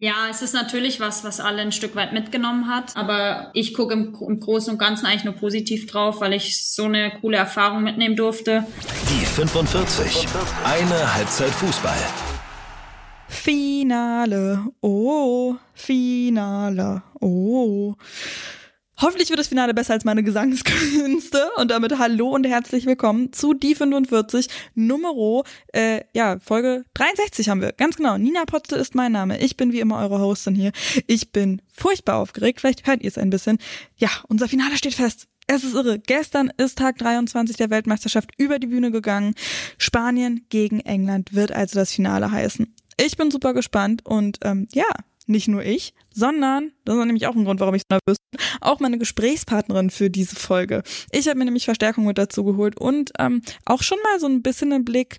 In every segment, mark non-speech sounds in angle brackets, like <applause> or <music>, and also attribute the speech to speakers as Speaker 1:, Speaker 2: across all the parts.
Speaker 1: Ja, es ist natürlich was, was alle ein Stück weit mitgenommen hat. Aber ich gucke im, im, Großen und Ganzen eigentlich nur positiv drauf, weil ich so eine coole Erfahrung mitnehmen durfte.
Speaker 2: Die 45. Eine Halbzeit Fußball.
Speaker 3: Finale. Oh, Finale. Oh. Hoffentlich wird das Finale besser als meine Gesangskünste und damit hallo und herzlich willkommen zu die 45 Numero, äh, ja, Folge 63 haben wir. Ganz genau. Nina Potze ist mein Name. Ich bin wie immer eure Hostin hier. Ich bin furchtbar aufgeregt. Vielleicht hört ihr es ein bisschen. Ja, unser Finale steht fest. Es ist irre. Gestern ist Tag 23 der Weltmeisterschaft über die Bühne gegangen. Spanien gegen England wird also das Finale heißen. Ich bin super gespannt und ähm, ja, nicht nur ich, sondern, das ist nämlich auch ein Grund, warum ich so nervös bin, auch meine Gesprächspartnerin für diese Folge. Ich habe mir nämlich Verstärkung mit dazu geholt und ähm, auch schon mal so ein bisschen einen Blick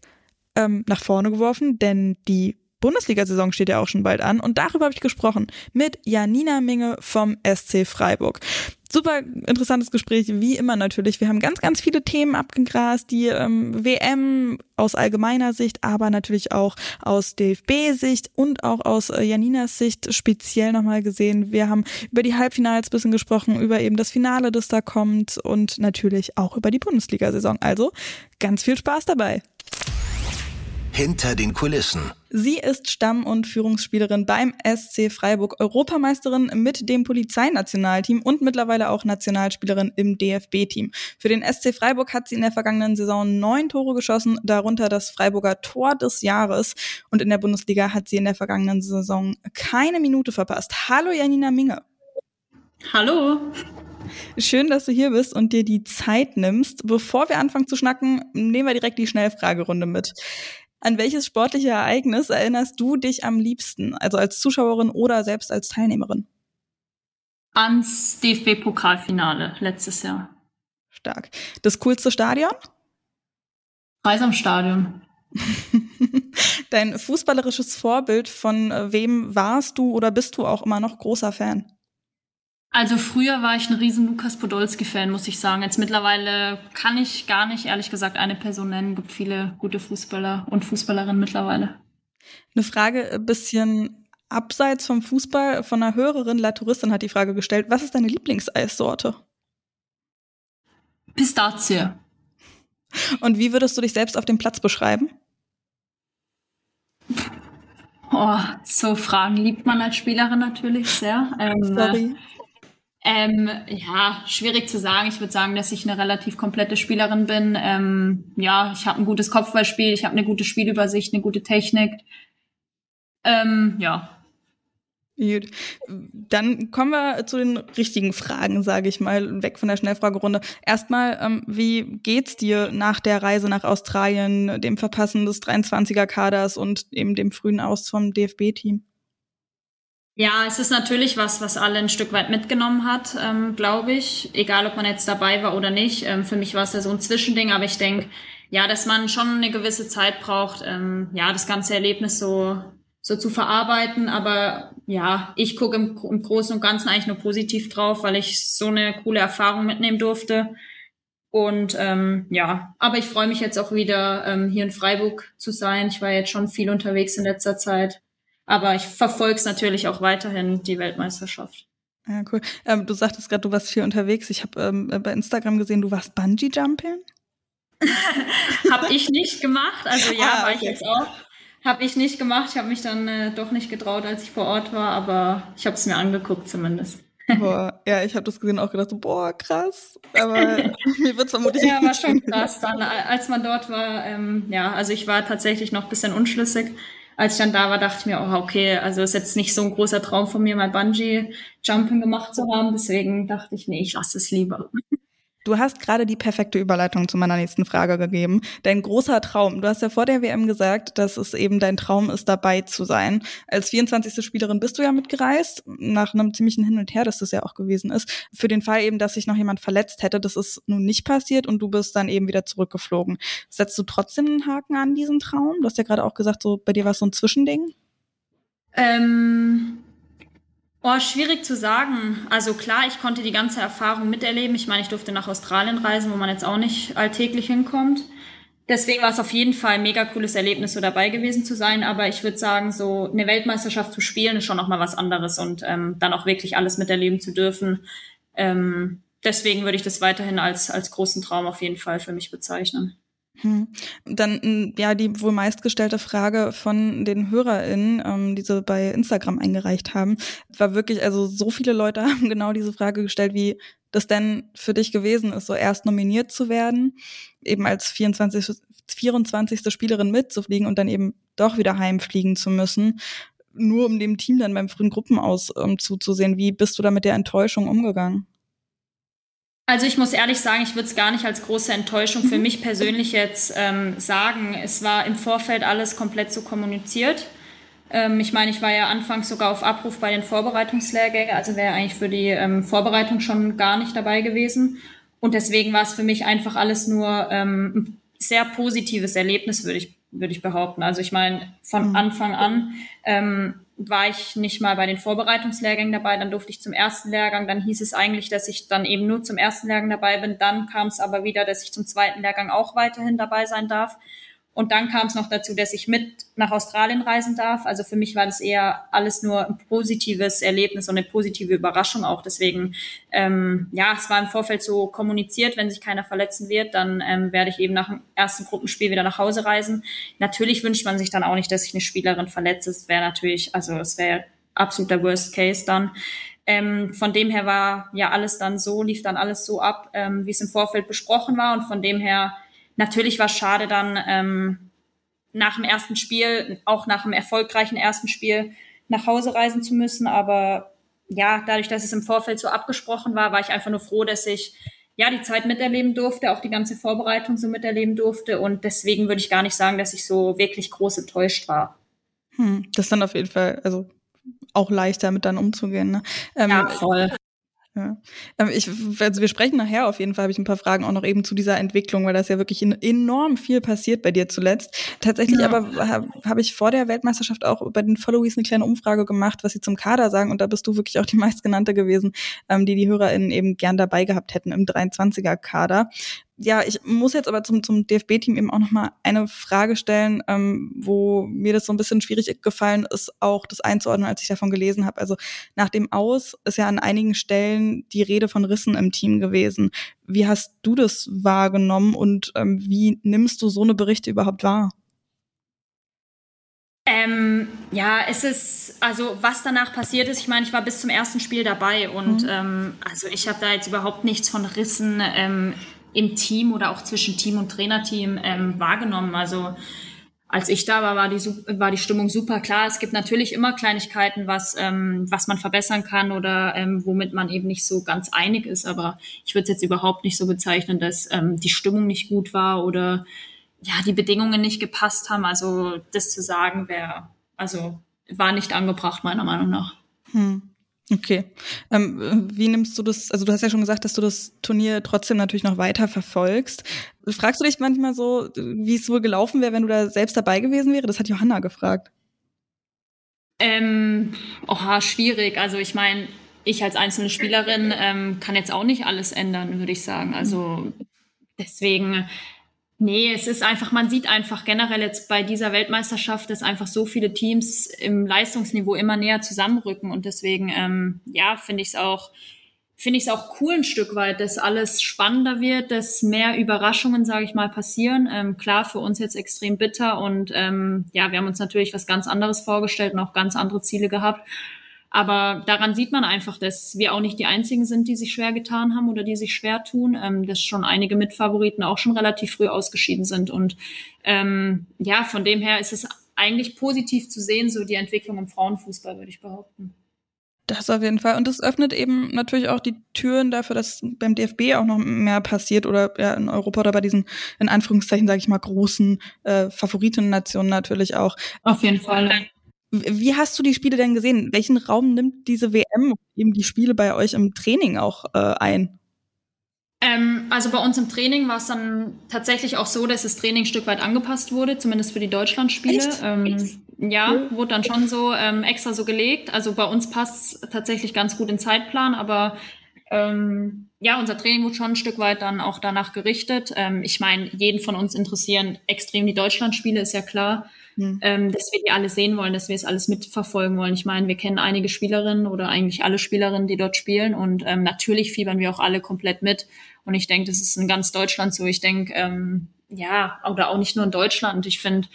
Speaker 3: ähm, nach vorne geworfen, denn die Bundesliga-Saison steht ja auch schon bald an und darüber habe ich gesprochen mit Janina Minge vom SC Freiburg super interessantes Gespräch, wie immer natürlich. Wir haben ganz, ganz viele Themen abgegrast, die ähm, WM aus allgemeiner Sicht, aber natürlich auch aus DFB-Sicht und auch aus äh, Janinas Sicht speziell nochmal gesehen. Wir haben über die Halbfinals bisschen gesprochen, über eben das Finale, das da kommt und natürlich auch über die Bundesliga-Saison. Also ganz viel Spaß dabei.
Speaker 2: Hinter den Kulissen.
Speaker 3: Sie ist Stamm- und Führungsspielerin beim SC Freiburg, Europameisterin mit dem Polizeinationalteam und mittlerweile auch Nationalspielerin im DFB-Team. Für den SC Freiburg hat sie in der vergangenen Saison neun Tore geschossen, darunter das Freiburger Tor des Jahres. Und in der Bundesliga hat sie in der vergangenen Saison keine Minute verpasst. Hallo Janina Minge.
Speaker 1: Hallo.
Speaker 3: Schön, dass du hier bist und dir die Zeit nimmst. Bevor wir anfangen zu schnacken, nehmen wir direkt die Schnellfragerunde mit. An welches sportliche Ereignis erinnerst du dich am liebsten, also als Zuschauerin oder selbst als Teilnehmerin?
Speaker 1: Ans DFB-Pokalfinale letztes Jahr.
Speaker 3: Stark. Das coolste Stadion?
Speaker 1: Stadion. <laughs>
Speaker 3: Dein fußballerisches Vorbild, von äh, wem warst du oder bist du auch immer noch großer Fan?
Speaker 1: Also früher war ich ein riesen Lukas Podolski-Fan, muss ich sagen. Jetzt mittlerweile kann ich gar nicht, ehrlich gesagt, eine Person nennen. Es gibt viele gute Fußballer und Fußballerinnen mittlerweile.
Speaker 3: Eine Frage ein bisschen abseits vom Fußball von einer Hörerin, La Touristin hat die Frage gestellt, was ist deine Lieblingseissorte?
Speaker 1: Pistazie.
Speaker 3: Und wie würdest du dich selbst auf dem Platz beschreiben?
Speaker 1: Oh, so Fragen liebt man als Spielerin natürlich sehr. Ähm, Sorry. Ähm, ja, schwierig zu sagen. Ich würde sagen, dass ich eine relativ komplette Spielerin bin. Ähm, ja, ich habe ein gutes Kopfballspiel, ich habe eine gute Spielübersicht, eine gute Technik. Ähm, ja.
Speaker 3: Gut. Dann kommen wir zu den richtigen Fragen, sage ich mal, weg von der Schnellfragerunde. Erstmal, ähm, wie geht's dir nach der Reise nach Australien, dem Verpassen des 23er Kaders und eben dem frühen Aus vom DFB-Team?
Speaker 1: Ja, es ist natürlich was, was alle ein Stück weit mitgenommen hat, ähm, glaube ich. Egal, ob man jetzt dabei war oder nicht. Ähm, für mich war es ja so ein Zwischending, aber ich denke, ja, dass man schon eine gewisse Zeit braucht, ähm, ja, das ganze Erlebnis so, so zu verarbeiten. Aber ja, ich gucke im, im Großen und Ganzen eigentlich nur positiv drauf, weil ich so eine coole Erfahrung mitnehmen durfte. Und ähm, ja, aber ich freue mich jetzt auch wieder ähm, hier in Freiburg zu sein. Ich war jetzt schon viel unterwegs in letzter Zeit aber ich verfolge es natürlich auch weiterhin, die Weltmeisterschaft.
Speaker 3: Ja, cool. Ähm, du sagtest gerade, du warst viel unterwegs. Ich habe ähm, bei Instagram gesehen, du warst Bungee-Jumping. <laughs>
Speaker 1: habe ich nicht gemacht. Also ja, ah, war ich jetzt auch. Habe ich nicht gemacht. Ich habe mich dann äh, doch nicht getraut, als ich vor Ort war, aber ich habe es mir angeguckt zumindest. <laughs>
Speaker 3: Boah, ja, ich habe das gesehen auch gedacht, so, boah, krass. Aber <laughs> mir wird vermutlich
Speaker 1: Ja, war schon krass. Dann, als man dort war, ähm, ja, also ich war tatsächlich noch ein bisschen unschlüssig als ich dann da war, dachte ich mir, oh, okay, also ist jetzt nicht so ein großer Traum von mir, mal Bungee-Jumping gemacht zu haben. Deswegen dachte ich, nee, ich lasse es lieber.
Speaker 3: Du hast gerade die perfekte Überleitung zu meiner nächsten Frage gegeben. Dein großer Traum. Du hast ja vor der WM gesagt, dass es eben dein Traum ist, dabei zu sein. Als 24. Spielerin bist du ja mitgereist, nach einem ziemlichen Hin und Her, dass das ja auch gewesen ist. Für den Fall eben, dass sich noch jemand verletzt hätte, das ist nun nicht passiert und du bist dann eben wieder zurückgeflogen. Setzt du trotzdem einen Haken an diesen Traum? Du hast ja gerade auch gesagt, so bei dir war es so ein Zwischending.
Speaker 1: Ähm Oh, schwierig zu sagen. Also klar, ich konnte die ganze Erfahrung miterleben. Ich meine, ich durfte nach Australien reisen, wo man jetzt auch nicht alltäglich hinkommt. Deswegen war es auf jeden Fall ein mega cooles Erlebnis, so dabei gewesen zu sein. Aber ich würde sagen, so eine Weltmeisterschaft zu spielen, ist schon noch mal was anderes und ähm, dann auch wirklich alles miterleben zu dürfen. Ähm, deswegen würde ich das weiterhin als, als großen Traum auf jeden Fall für mich bezeichnen.
Speaker 3: Hm. Dann ja die wohl meistgestellte Frage von den HörerInnen, ähm, die sie bei Instagram eingereicht haben, war wirklich, also so viele Leute <laughs> haben genau diese Frage gestellt, wie das denn für dich gewesen ist, so erst nominiert zu werden, eben als 24. 24. Spielerin mitzufliegen und dann eben doch wieder heimfliegen zu müssen, nur um dem Team dann beim frühen Gruppenaus ähm, zuzusehen. Wie bist du da mit der Enttäuschung umgegangen?
Speaker 1: Also ich muss ehrlich sagen, ich würde es gar nicht als große Enttäuschung für mhm. mich persönlich jetzt ähm, sagen. Es war im Vorfeld alles komplett so kommuniziert. Ähm, ich meine, ich war ja anfangs sogar auf Abruf bei den Vorbereitungslehrgängen, also wäre eigentlich für die ähm, Vorbereitung schon gar nicht dabei gewesen. Und deswegen war es für mich einfach alles nur ähm, ein sehr positives Erlebnis, würde ich, würde ich behaupten. Also ich meine, von mhm. Anfang an ähm, war ich nicht mal bei den Vorbereitungslehrgängen dabei, dann durfte ich zum ersten Lehrgang, dann hieß es eigentlich, dass ich dann eben nur zum ersten Lehrgang dabei bin, dann kam es aber wieder, dass ich zum zweiten Lehrgang auch weiterhin dabei sein darf. Und dann kam es noch dazu, dass ich mit nach Australien reisen darf. Also für mich war das eher alles nur ein positives Erlebnis und eine positive Überraschung auch. Deswegen, ähm, ja, es war im Vorfeld so kommuniziert, wenn sich keiner verletzen wird, dann ähm, werde ich eben nach dem ersten Gruppenspiel wieder nach Hause reisen. Natürlich wünscht man sich dann auch nicht, dass sich eine Spielerin verletzt. Das wäre natürlich, also es wäre absoluter Worst Case dann. Ähm, von dem her war ja alles dann so, lief dann alles so ab, ähm, wie es im Vorfeld besprochen war. Und von dem her Natürlich war es schade dann ähm, nach dem ersten Spiel, auch nach dem erfolgreichen ersten Spiel, nach Hause reisen zu müssen. Aber ja, dadurch, dass es im Vorfeld so abgesprochen war, war ich einfach nur froh, dass ich ja die Zeit miterleben durfte, auch die ganze Vorbereitung so miterleben durfte. Und deswegen würde ich gar nicht sagen, dass ich so wirklich groß enttäuscht war.
Speaker 3: Hm, das ist dann auf jeden Fall, also auch leichter mit dann umzugehen. Ne?
Speaker 1: Ähm, ja, voll.
Speaker 3: Ja. Ähm, ich, also wir sprechen nachher auf jeden Fall, habe ich ein paar Fragen auch noch eben zu dieser Entwicklung, weil das ja wirklich enorm viel passiert bei dir zuletzt. Tatsächlich ja. aber habe hab ich vor der Weltmeisterschaft auch bei den Followies eine kleine Umfrage gemacht, was sie zum Kader sagen und da bist du wirklich auch die <laughs> meistgenannte gewesen, ähm, die die HörerInnen eben gern dabei gehabt hätten im 23er Kader ja, ich muss jetzt aber zum, zum DFB-Team eben auch nochmal eine Frage stellen, ähm, wo mir das so ein bisschen schwierig gefallen ist, auch das einzuordnen, als ich davon gelesen habe. Also nach dem Aus ist ja an einigen Stellen die Rede von Rissen im Team gewesen. Wie hast du das wahrgenommen und ähm, wie nimmst du so eine Berichte überhaupt wahr?
Speaker 1: Ähm, ja, es ist, also was danach passiert ist, ich meine, ich war bis zum ersten Spiel dabei und mhm. ähm, also ich habe da jetzt überhaupt nichts von Rissen ähm, im Team oder auch zwischen Team und Trainerteam ähm, wahrgenommen. Also als ich da war, war die, war die Stimmung super klar. Es gibt natürlich immer Kleinigkeiten, was, ähm, was man verbessern kann oder ähm, womit man eben nicht so ganz einig ist. Aber ich würde es jetzt überhaupt nicht so bezeichnen, dass ähm, die Stimmung nicht gut war oder ja, die Bedingungen nicht gepasst haben. Also das zu sagen wäre, also war nicht angebracht, meiner Meinung nach.
Speaker 3: Hm. Okay. Ähm, wie nimmst du das? Also du hast ja schon gesagt, dass du das Turnier trotzdem natürlich noch weiter verfolgst. Fragst du dich manchmal so, wie es wohl gelaufen wäre, wenn du da selbst dabei gewesen wäre? Das hat Johanna gefragt.
Speaker 1: Ähm, oha, schwierig. Also ich meine, ich als einzelne Spielerin ähm, kann jetzt auch nicht alles ändern, würde ich sagen. Also deswegen Nee, es ist einfach, man sieht einfach generell jetzt bei dieser Weltmeisterschaft, dass einfach so viele Teams im Leistungsniveau immer näher zusammenrücken und deswegen, ähm, ja, finde ich es auch, finde ich es auch cool ein Stück weit, dass alles spannender wird, dass mehr Überraschungen, sage ich mal, passieren. Ähm, klar, für uns jetzt extrem bitter und ähm, ja, wir haben uns natürlich was ganz anderes vorgestellt und auch ganz andere Ziele gehabt. Aber daran sieht man einfach, dass wir auch nicht die einzigen sind, die sich schwer getan haben oder die sich schwer tun, ähm, dass schon einige Mitfavoriten auch schon relativ früh ausgeschieden sind. Und ähm, ja, von dem her ist es eigentlich positiv zu sehen, so die Entwicklung im Frauenfußball, würde ich behaupten.
Speaker 3: Das auf jeden Fall. Und das öffnet eben natürlich auch die Türen dafür, dass beim DFB auch noch mehr passiert oder ja, in Europa oder bei diesen, in Anführungszeichen, sage ich mal, großen äh, Favoritennationen natürlich auch.
Speaker 1: Auf jeden Fall.
Speaker 3: Wie hast du die Spiele denn gesehen? Welchen Raum nimmt diese WM eben die Spiele bei euch im Training auch äh, ein?
Speaker 1: Ähm, also bei uns im Training war es dann tatsächlich auch so, dass das Training ein Stück weit angepasst wurde, zumindest für die Deutschlandspiele. Ähm, ja, wurde dann schon so ähm, extra so gelegt. Also bei uns passt es tatsächlich ganz gut in Zeitplan, aber Ähm, ja, unser Training wird schon ein Stück weit dann auch danach gerichtet. Ähm, ich meine, jeden von uns interessieren extrem die Deutschlandspiele, ist ja klar, hm. ähm, dass wir die alle sehen wollen, dass wir es alles mitverfolgen wollen. Ich meine, wir kennen einige Spielerinnen oder eigentlich alle Spielerinnen, die dort spielen und ähm, natürlich fiebern wir auch alle komplett mit. Und ich denke, das ist in ganz Deutschland so. Ich denke, ähm, ja, oder auch nicht nur in Deutschland. Ich finde,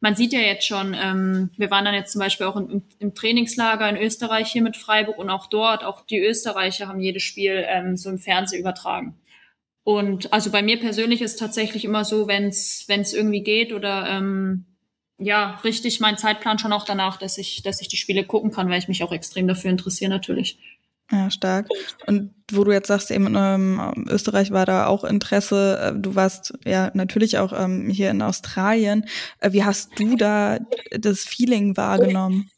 Speaker 1: man sieht ja jetzt schon, ähm, wir waren dann jetzt zum Beispiel auch im, im, Trainingslager in Österreich hier mit Freiburg und auch dort, auch die Österreicher haben jedes Spiel ähm, so im Fernsehen übertragen. Und also bei mir persönlich ist tatsächlich immer so, wenn es irgendwie geht oder ähm, ja, richtig mein Zeitplan schon auch danach, dass ich, dass ich die Spiele gucken kann, weil ich mich auch extrem dafür interessiere natürlich.
Speaker 3: Ja, stark. Und wo du jetzt sagst, eben ähm, Österreich war da auch Interesse, äh, du warst ja natürlich auch ähm, hier in Australien. Äh, wie hast du da das Feeling wahrgenommen?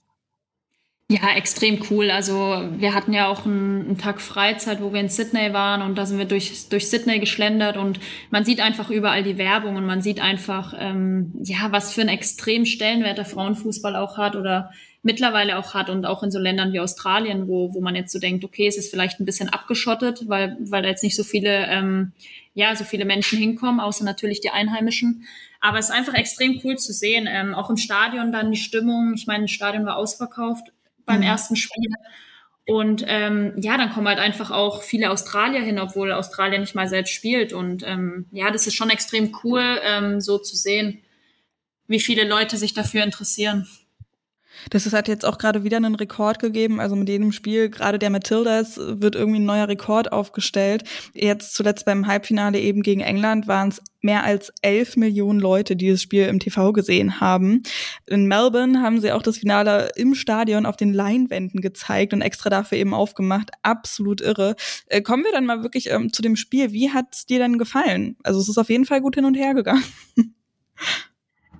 Speaker 1: Ja, extrem cool. Also wir hatten ja auch einen, einen, Tag Freizeit, wo wir in Sydney waren und da sind wir durch, durch Sydney geschlendert und man sieht einfach überall die Werbung und man sieht einfach, ähm, ja, was für einen extremen Stellenwert der Frauenfußball auch hat oder mittlerweile auch hat und auch in so Ländern wie Australien, wo, wo man jetzt so denkt, okay, es ist vielleicht ein bisschen abgeschottet, weil, weil da jetzt nicht so viele, ähm, ja, so viele Menschen hinkommen, außer natürlich die Einheimischen. Aber es ist einfach extrem cool zu sehen. Ähm, auch im Stadion dann die Stimmung. Ich meine, das Stadion war ausverkauft beim mhm. ersten Spiel. Und ähm, ja, dann kommen halt einfach auch viele Australier hin, obwohl Australien nicht mal selbst spielt. Und ähm, ja, das ist schon extrem cool, ähm, so zu sehen, wie viele Leute sich dafür interessieren.
Speaker 3: Das ist, hat jetzt auch gerade wieder einen Rekord gegeben. Also mit jedem Spiel, gerade der Matildas, wird irgendwie ein neuer Rekord aufgestellt. Jetzt zuletzt beim Halbfinale eben gegen England waren es mehr als elf Millionen Leute, die das Spiel im TV gesehen haben. In Melbourne haben sie auch das Finale im Stadion auf den Leinwänden gezeigt und extra dafür eben aufgemacht. Absolut irre. Äh, kommen wir dann mal wirklich ähm, zu dem Spiel. Wie hat's dir denn gefallen? Also es ist auf jeden Fall gut hin und her gegangen. <laughs>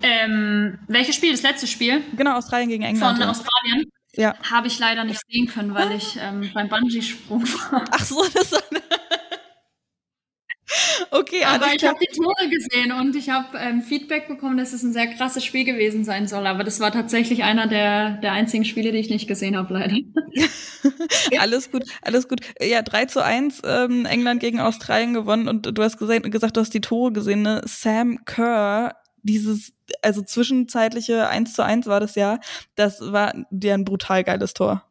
Speaker 1: Ähm, welches Spiel? Das letzte Spiel?
Speaker 3: Genau, Australien gegen England.
Speaker 1: Von Australien? Ja. Habe ich leider nicht sehen können, weil ich ähm, beim Bungee-Sprung war.
Speaker 3: Ach so, das war. Okay,
Speaker 1: aber ich habe die Tore gesehen und ich habe ähm, Feedback bekommen, dass es ein sehr krasses Spiel gewesen sein soll. Aber das war tatsächlich einer der, der einzigen Spiele, die ich nicht gesehen habe, leider. <laughs>
Speaker 3: alles gut, alles gut. Ja, 3 zu 1 ähm, England gegen Australien gewonnen und du hast gesagt, gesagt, du hast die Tore gesehen. Ne? Sam Kerr dieses, also zwischenzeitliche 1 zu 1 war das ja, das war dir ein brutal geiles Tor.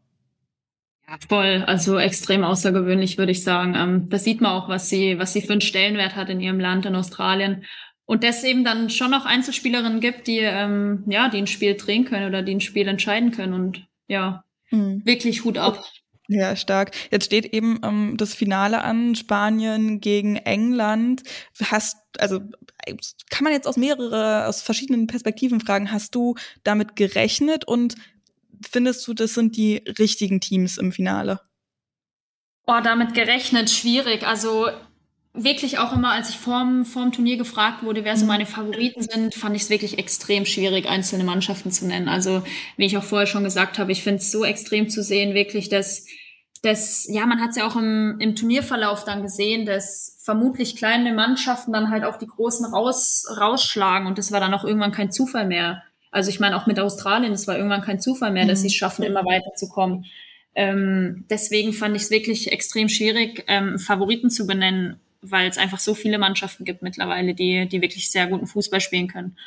Speaker 1: Voll, also extrem außergewöhnlich, würde ich sagen. Ähm, das sieht man auch, was sie, was sie für einen Stellenwert hat in ihrem Land, in Australien. Und dass es eben dann schon noch Einzelspielerinnen gibt, die, ähm, ja, die ein Spiel drehen können oder die ein Spiel entscheiden können. Und ja, mhm. wirklich Hut ab.
Speaker 3: Ja, stark. Jetzt steht eben ähm, das Finale an, Spanien gegen England. Hast, also kann man jetzt aus mehrere, aus verschiedenen Perspektiven fragen, hast du damit gerechnet und findest du, das sind die richtigen Teams im Finale?
Speaker 1: Oh, damit gerechnet, schwierig. Also wirklich auch immer, als ich vorm, vorm Turnier gefragt wurde, wer so mhm. meine Favoriten sind, fand ich es wirklich extrem schwierig, einzelne Mannschaften zu nennen. Also, wie ich auch vorher schon gesagt habe, ich finde es so extrem zu sehen, wirklich, dass das, ja, man hat es ja auch im, im Turnierverlauf dann gesehen, dass vermutlich kleine Mannschaften dann halt auch die großen raus, rausschlagen und das war dann auch irgendwann kein Zufall mehr. Also ich meine auch mit Australien, es war irgendwann kein Zufall mehr, dass mhm. sie es schaffen, immer weiterzukommen. Ähm, deswegen fand ich es wirklich extrem schwierig, ähm, Favoriten zu benennen, weil es einfach so viele Mannschaften gibt mittlerweile, die, die wirklich sehr guten Fußball spielen können.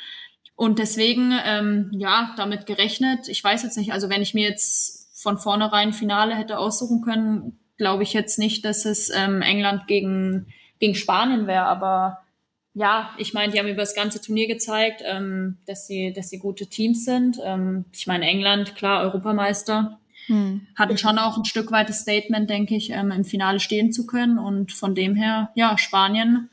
Speaker 1: Und deswegen, ähm, ja, damit gerechnet. Ich weiß jetzt nicht, also wenn ich mir jetzt von vornherein Finale hätte aussuchen können, glaube ich jetzt nicht, dass es ähm, England gegen, gegen Spanien wäre. Aber ja, ich meine, die haben über das ganze Turnier gezeigt, ähm, dass, sie, dass sie gute Teams sind. Ähm, ich meine, England, klar, Europameister. Hm. Hatten schon auch ein Stück weites Statement, denke ich, ähm, im Finale stehen zu können. Und von dem her, ja, Spanien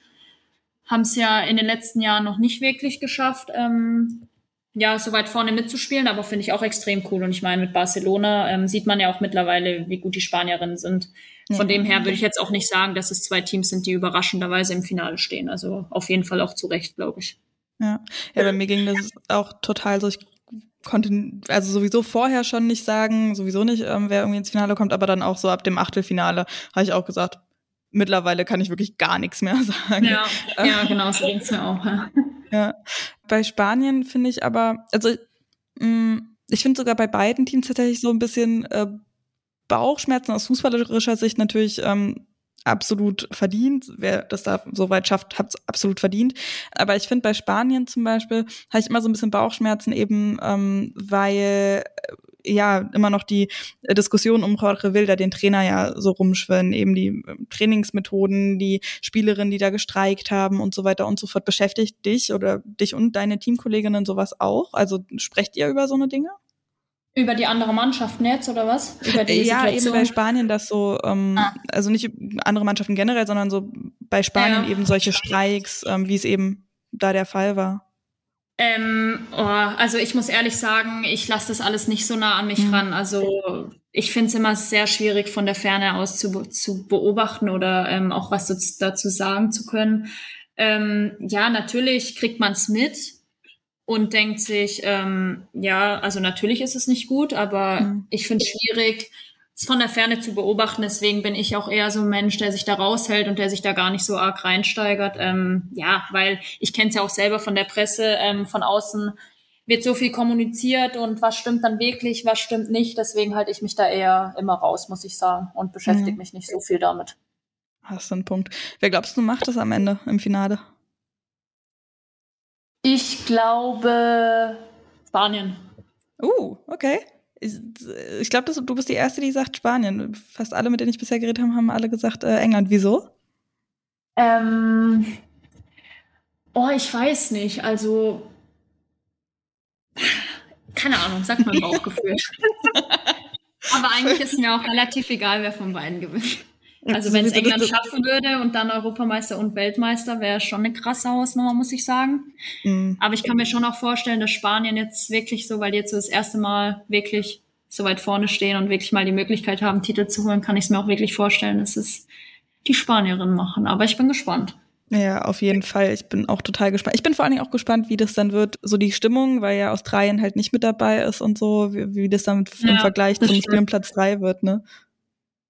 Speaker 1: haben es ja in den letzten Jahren noch nicht wirklich geschafft, ähm, ja, so weit vorne mitzuspielen, aber finde ich auch extrem cool. Und ich meine, mit Barcelona ähm, sieht man ja auch mittlerweile, wie gut die Spanierinnen sind. Von dem her würde ich jetzt auch nicht sagen, dass es zwei Teams sind, die überraschenderweise im Finale stehen. Also auf jeden Fall auch zu Recht, glaube ich.
Speaker 3: Ja. ja, bei mir ging das auch total so. Ich konnte also sowieso vorher schon nicht sagen, sowieso nicht, ähm, wer irgendwie ins Finale kommt, aber dann auch so ab dem Achtelfinale habe ich auch gesagt, mittlerweile kann ich wirklich gar nichts mehr <laughs> sagen.
Speaker 1: Ja, ja genau, so ging's mir auch. Ja. <laughs>
Speaker 3: ja. Bei Spanien finde ich aber, also mh, mm, ich finde sogar bei beiden Teams tatsächlich so ein bisschen äh, Bauchschmerzen aus fußballerischer Sicht natürlich ähm, absolut verdient. Wer das da so weit schafft, hat es absolut verdient. Aber ich finde bei Spanien zum Beispiel, habe ich immer so ein bisschen Bauchschmerzen eben, ähm, weil äh, ja immer noch die Diskussion um Jorge Wilder, den Trainer ja so rumschwirren, eben die ähm, Trainingsmethoden, die Spielerinnen, die da gestreikt haben und so weiter und so fort. Beschäftigt dich oder dich und deine Teamkolleginnen sowas auch? Also sprecht ihr über so eine Dinge?
Speaker 1: Über die andere Mannschaften jetzt oder was? Über die
Speaker 3: ja,
Speaker 1: Situation?
Speaker 3: eben bei Spanien das so, ähm, ah. also nicht andere Mannschaften generell, sondern so bei Spanien ja. eben solche Streiks, ähm, wie es eben da der Fall war.
Speaker 1: Ähm, oh, also ich muss ehrlich sagen, ich lasse das alles nicht so nah an mich mhm. ran. Also ich finde es immer sehr schwierig von der Ferne aus zu, zu beobachten oder ähm, auch was dazu sagen zu können. Ähm, ja, natürlich kriegt man es mit, und denkt sich, ähm, ja, also natürlich ist es nicht gut, aber mhm. ich finde es schwierig, es von der Ferne zu beobachten. Deswegen bin ich auch eher so ein Mensch, der sich da raushält und der sich da gar nicht so arg reinsteigert. Ähm, ja, weil ich kenne es ja auch selber von der Presse, ähm, von außen wird so viel kommuniziert und was stimmt dann wirklich, was stimmt nicht. Deswegen halte ich mich da eher immer raus, muss ich sagen, und beschäftige mhm. mich nicht so viel damit.
Speaker 3: Hast du einen Punkt. Wer glaubst du macht das am Ende im Finale?
Speaker 1: Ich glaube Spanien.
Speaker 3: Uh, okay. Ich, ich glaube, du bist die Erste, die sagt Spanien. Fast alle, mit denen ich bisher geredet habe, haben alle gesagt äh, England. Wieso?
Speaker 1: Ähm, oh, ich weiß nicht. Also, keine Ahnung, sag mal <laughs> Bauchgefühl. Aber eigentlich ist mir auch relativ egal, wer von beiden gewinnt. Also wenn es England schaffen würde und dann Europameister und Weltmeister, wäre schon eine krasse Hausnummer, muss ich sagen. Mhm. Aber ich kann mir schon auch vorstellen, dass Spanien jetzt wirklich so, weil die jetzt so das erste Mal wirklich so weit vorne stehen und wirklich mal die Möglichkeit haben, Titel zu holen, kann ich es mir auch wirklich vorstellen, dass es die Spanierinnen machen. Aber ich bin gespannt.
Speaker 3: Ja, auf jeden Fall. Ich bin auch total gespannt. Ich bin vor allen Dingen auch gespannt, wie das dann wird, so die Stimmung, weil ja Australien halt nicht mit dabei ist und so, wie, wie das dann im Vergleich zum Spiel um Platz drei wird, ne?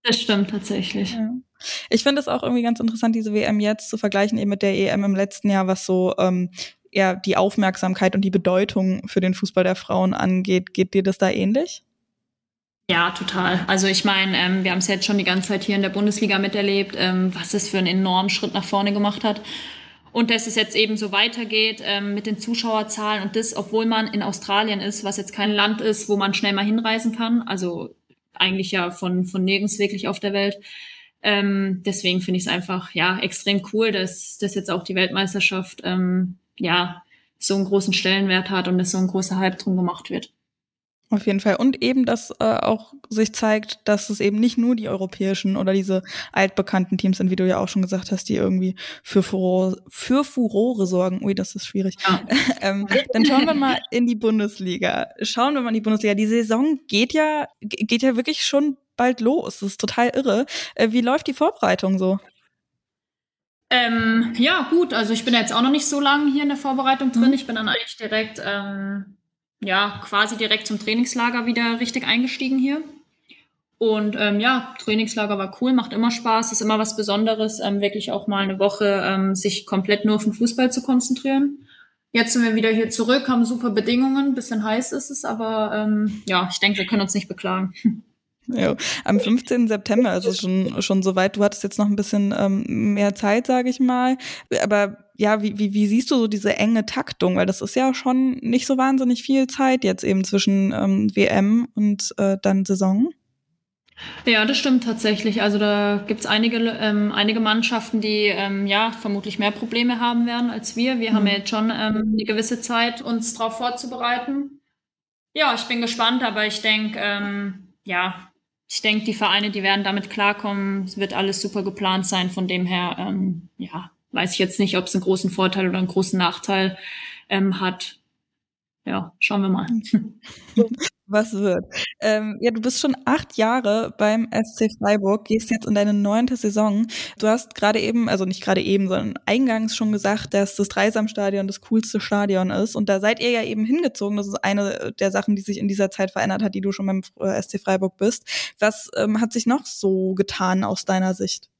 Speaker 1: Das stimmt tatsächlich. Ja.
Speaker 3: Ich finde es auch irgendwie ganz interessant, diese WM jetzt zu vergleichen eben mit der EM im letzten Jahr, was so ähm, ja die Aufmerksamkeit und die Bedeutung für den Fußball der Frauen angeht. Geht dir das da ähnlich?
Speaker 1: Ja, total. Also ich meine, ähm, wir haben es jetzt schon die ganze Zeit hier in der Bundesliga miterlebt, ähm, was es für einen enormen Schritt nach vorne gemacht hat. Und dass es jetzt eben so weitergeht ähm, mit den Zuschauerzahlen und das, obwohl man in Australien ist, was jetzt kein Land ist, wo man schnell mal hinreisen kann. Also eigentlich ja von, von nirgends wirklich auf der Welt. Ähm, deswegen finde ich es einfach ja extrem cool, dass, dass jetzt auch die Weltmeisterschaft ähm, ja so einen großen Stellenwert hat und dass so ein großer Hype drum gemacht wird.
Speaker 3: Auf jeden Fall. Und eben, dass äh, auch sich zeigt, dass es eben nicht nur die europäischen oder diese altbekannten Teams sind, wie du ja auch schon gesagt hast, die irgendwie für Furore, für Furore sorgen. Ui, das ist schwierig. Ja. <laughs> ähm, dann schauen wir mal in die Bundesliga. Schauen wir mal in die Bundesliga. Die Saison geht ja, geht ja wirklich schon bald los. Das ist total irre. Äh, wie läuft die Vorbereitung so?
Speaker 1: Ähm, ja, gut. Also ich bin jetzt auch noch nicht so lange hier in der Vorbereitung drin. Mhm. Ich bin dann eigentlich direkt ähm, ja, quasi direkt zum Trainingslager wieder richtig eingestiegen hier. Und ähm, ja, Trainingslager war cool, macht immer Spaß, ist immer was Besonderes, ähm, wirklich auch mal eine Woche ähm, sich komplett nur auf den Fußball zu konzentrieren. Jetzt sind wir wieder hier zurück, haben super Bedingungen, bisschen heiß ist es, aber ähm, ja, ich denke, wir können uns nicht beklagen. <laughs>
Speaker 3: Ja, am 15. September es schon, schon soweit. Du hattest jetzt noch ein bisschen ähm, mehr Zeit, sage ich mal. Aber ja, wie, wie, wie siehst du so diese enge Taktung? Weil das ist ja schon nicht so wahnsinnig viel Zeit jetzt eben zwischen ähm, WM und äh, dann Saison.
Speaker 1: Ja, das stimmt tatsächlich. Also da gibt's einige, ähm, einige Mannschaften, die ähm, ja vermutlich mehr Probleme haben werden als wir. Wir mhm. haben ja jetzt schon ähm, eine gewisse Zeit, uns darauf vorzubereiten. Ja, ich bin gespannt, aber ich denke, ähm, ja, ich denke, die Vereine, die werden damit klarkommen. Es wird alles super geplant sein. Von dem her, ähm, ja, weiß ich jetzt nicht, ob es einen großen Vorteil oder einen großen Nachteil ähm, hat. Ja, schauen wir mal. <laughs>
Speaker 3: Was wird? Ähm, ja, du bist schon acht Jahre beim SC Freiburg, gehst jetzt in deine neunte Saison. Du hast gerade eben, also nicht gerade eben, sondern eingangs schon gesagt, dass das Dreisamstadion das coolste Stadion ist. Und da seid ihr ja eben hingezogen. Das ist eine der Sachen, die sich in dieser Zeit verändert hat, die du schon beim äh, SC Freiburg bist. Was ähm, hat sich noch so getan aus deiner Sicht?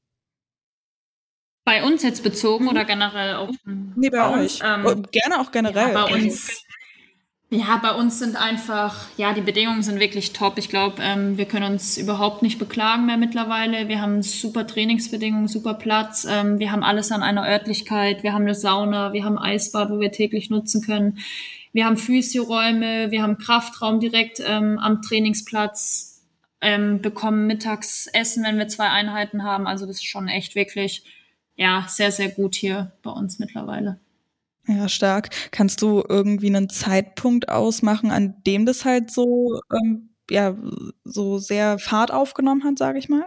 Speaker 1: Bei uns jetzt bezogen oder generell auf?
Speaker 3: Nee, bei, bei euch. Ähm, oh, Gerne auch generell.
Speaker 1: Ja, bei uns. Ja, bei uns sind einfach, ja, die Bedingungen sind wirklich top. Ich glaube, ähm, wir können uns überhaupt nicht beklagen mehr mittlerweile. Wir haben super Trainingsbedingungen, super Platz. Ähm, wir haben alles an einer Örtlichkeit. Wir haben eine Sauna, wir haben Eisbad, wo wir täglich nutzen können. Wir haben Physioräume, wir haben Kraftraum direkt ähm, am Trainingsplatz, ähm, bekommen mittags Essen, wenn wir zwei Einheiten haben. Also das ist schon echt wirklich, ja, sehr, sehr gut hier bei uns mittlerweile.
Speaker 3: Ja, stark. Kannst du irgendwie einen Zeitpunkt ausmachen, an dem das halt so, ähm, ja, so sehr Fahrt aufgenommen hat, sage ich mal?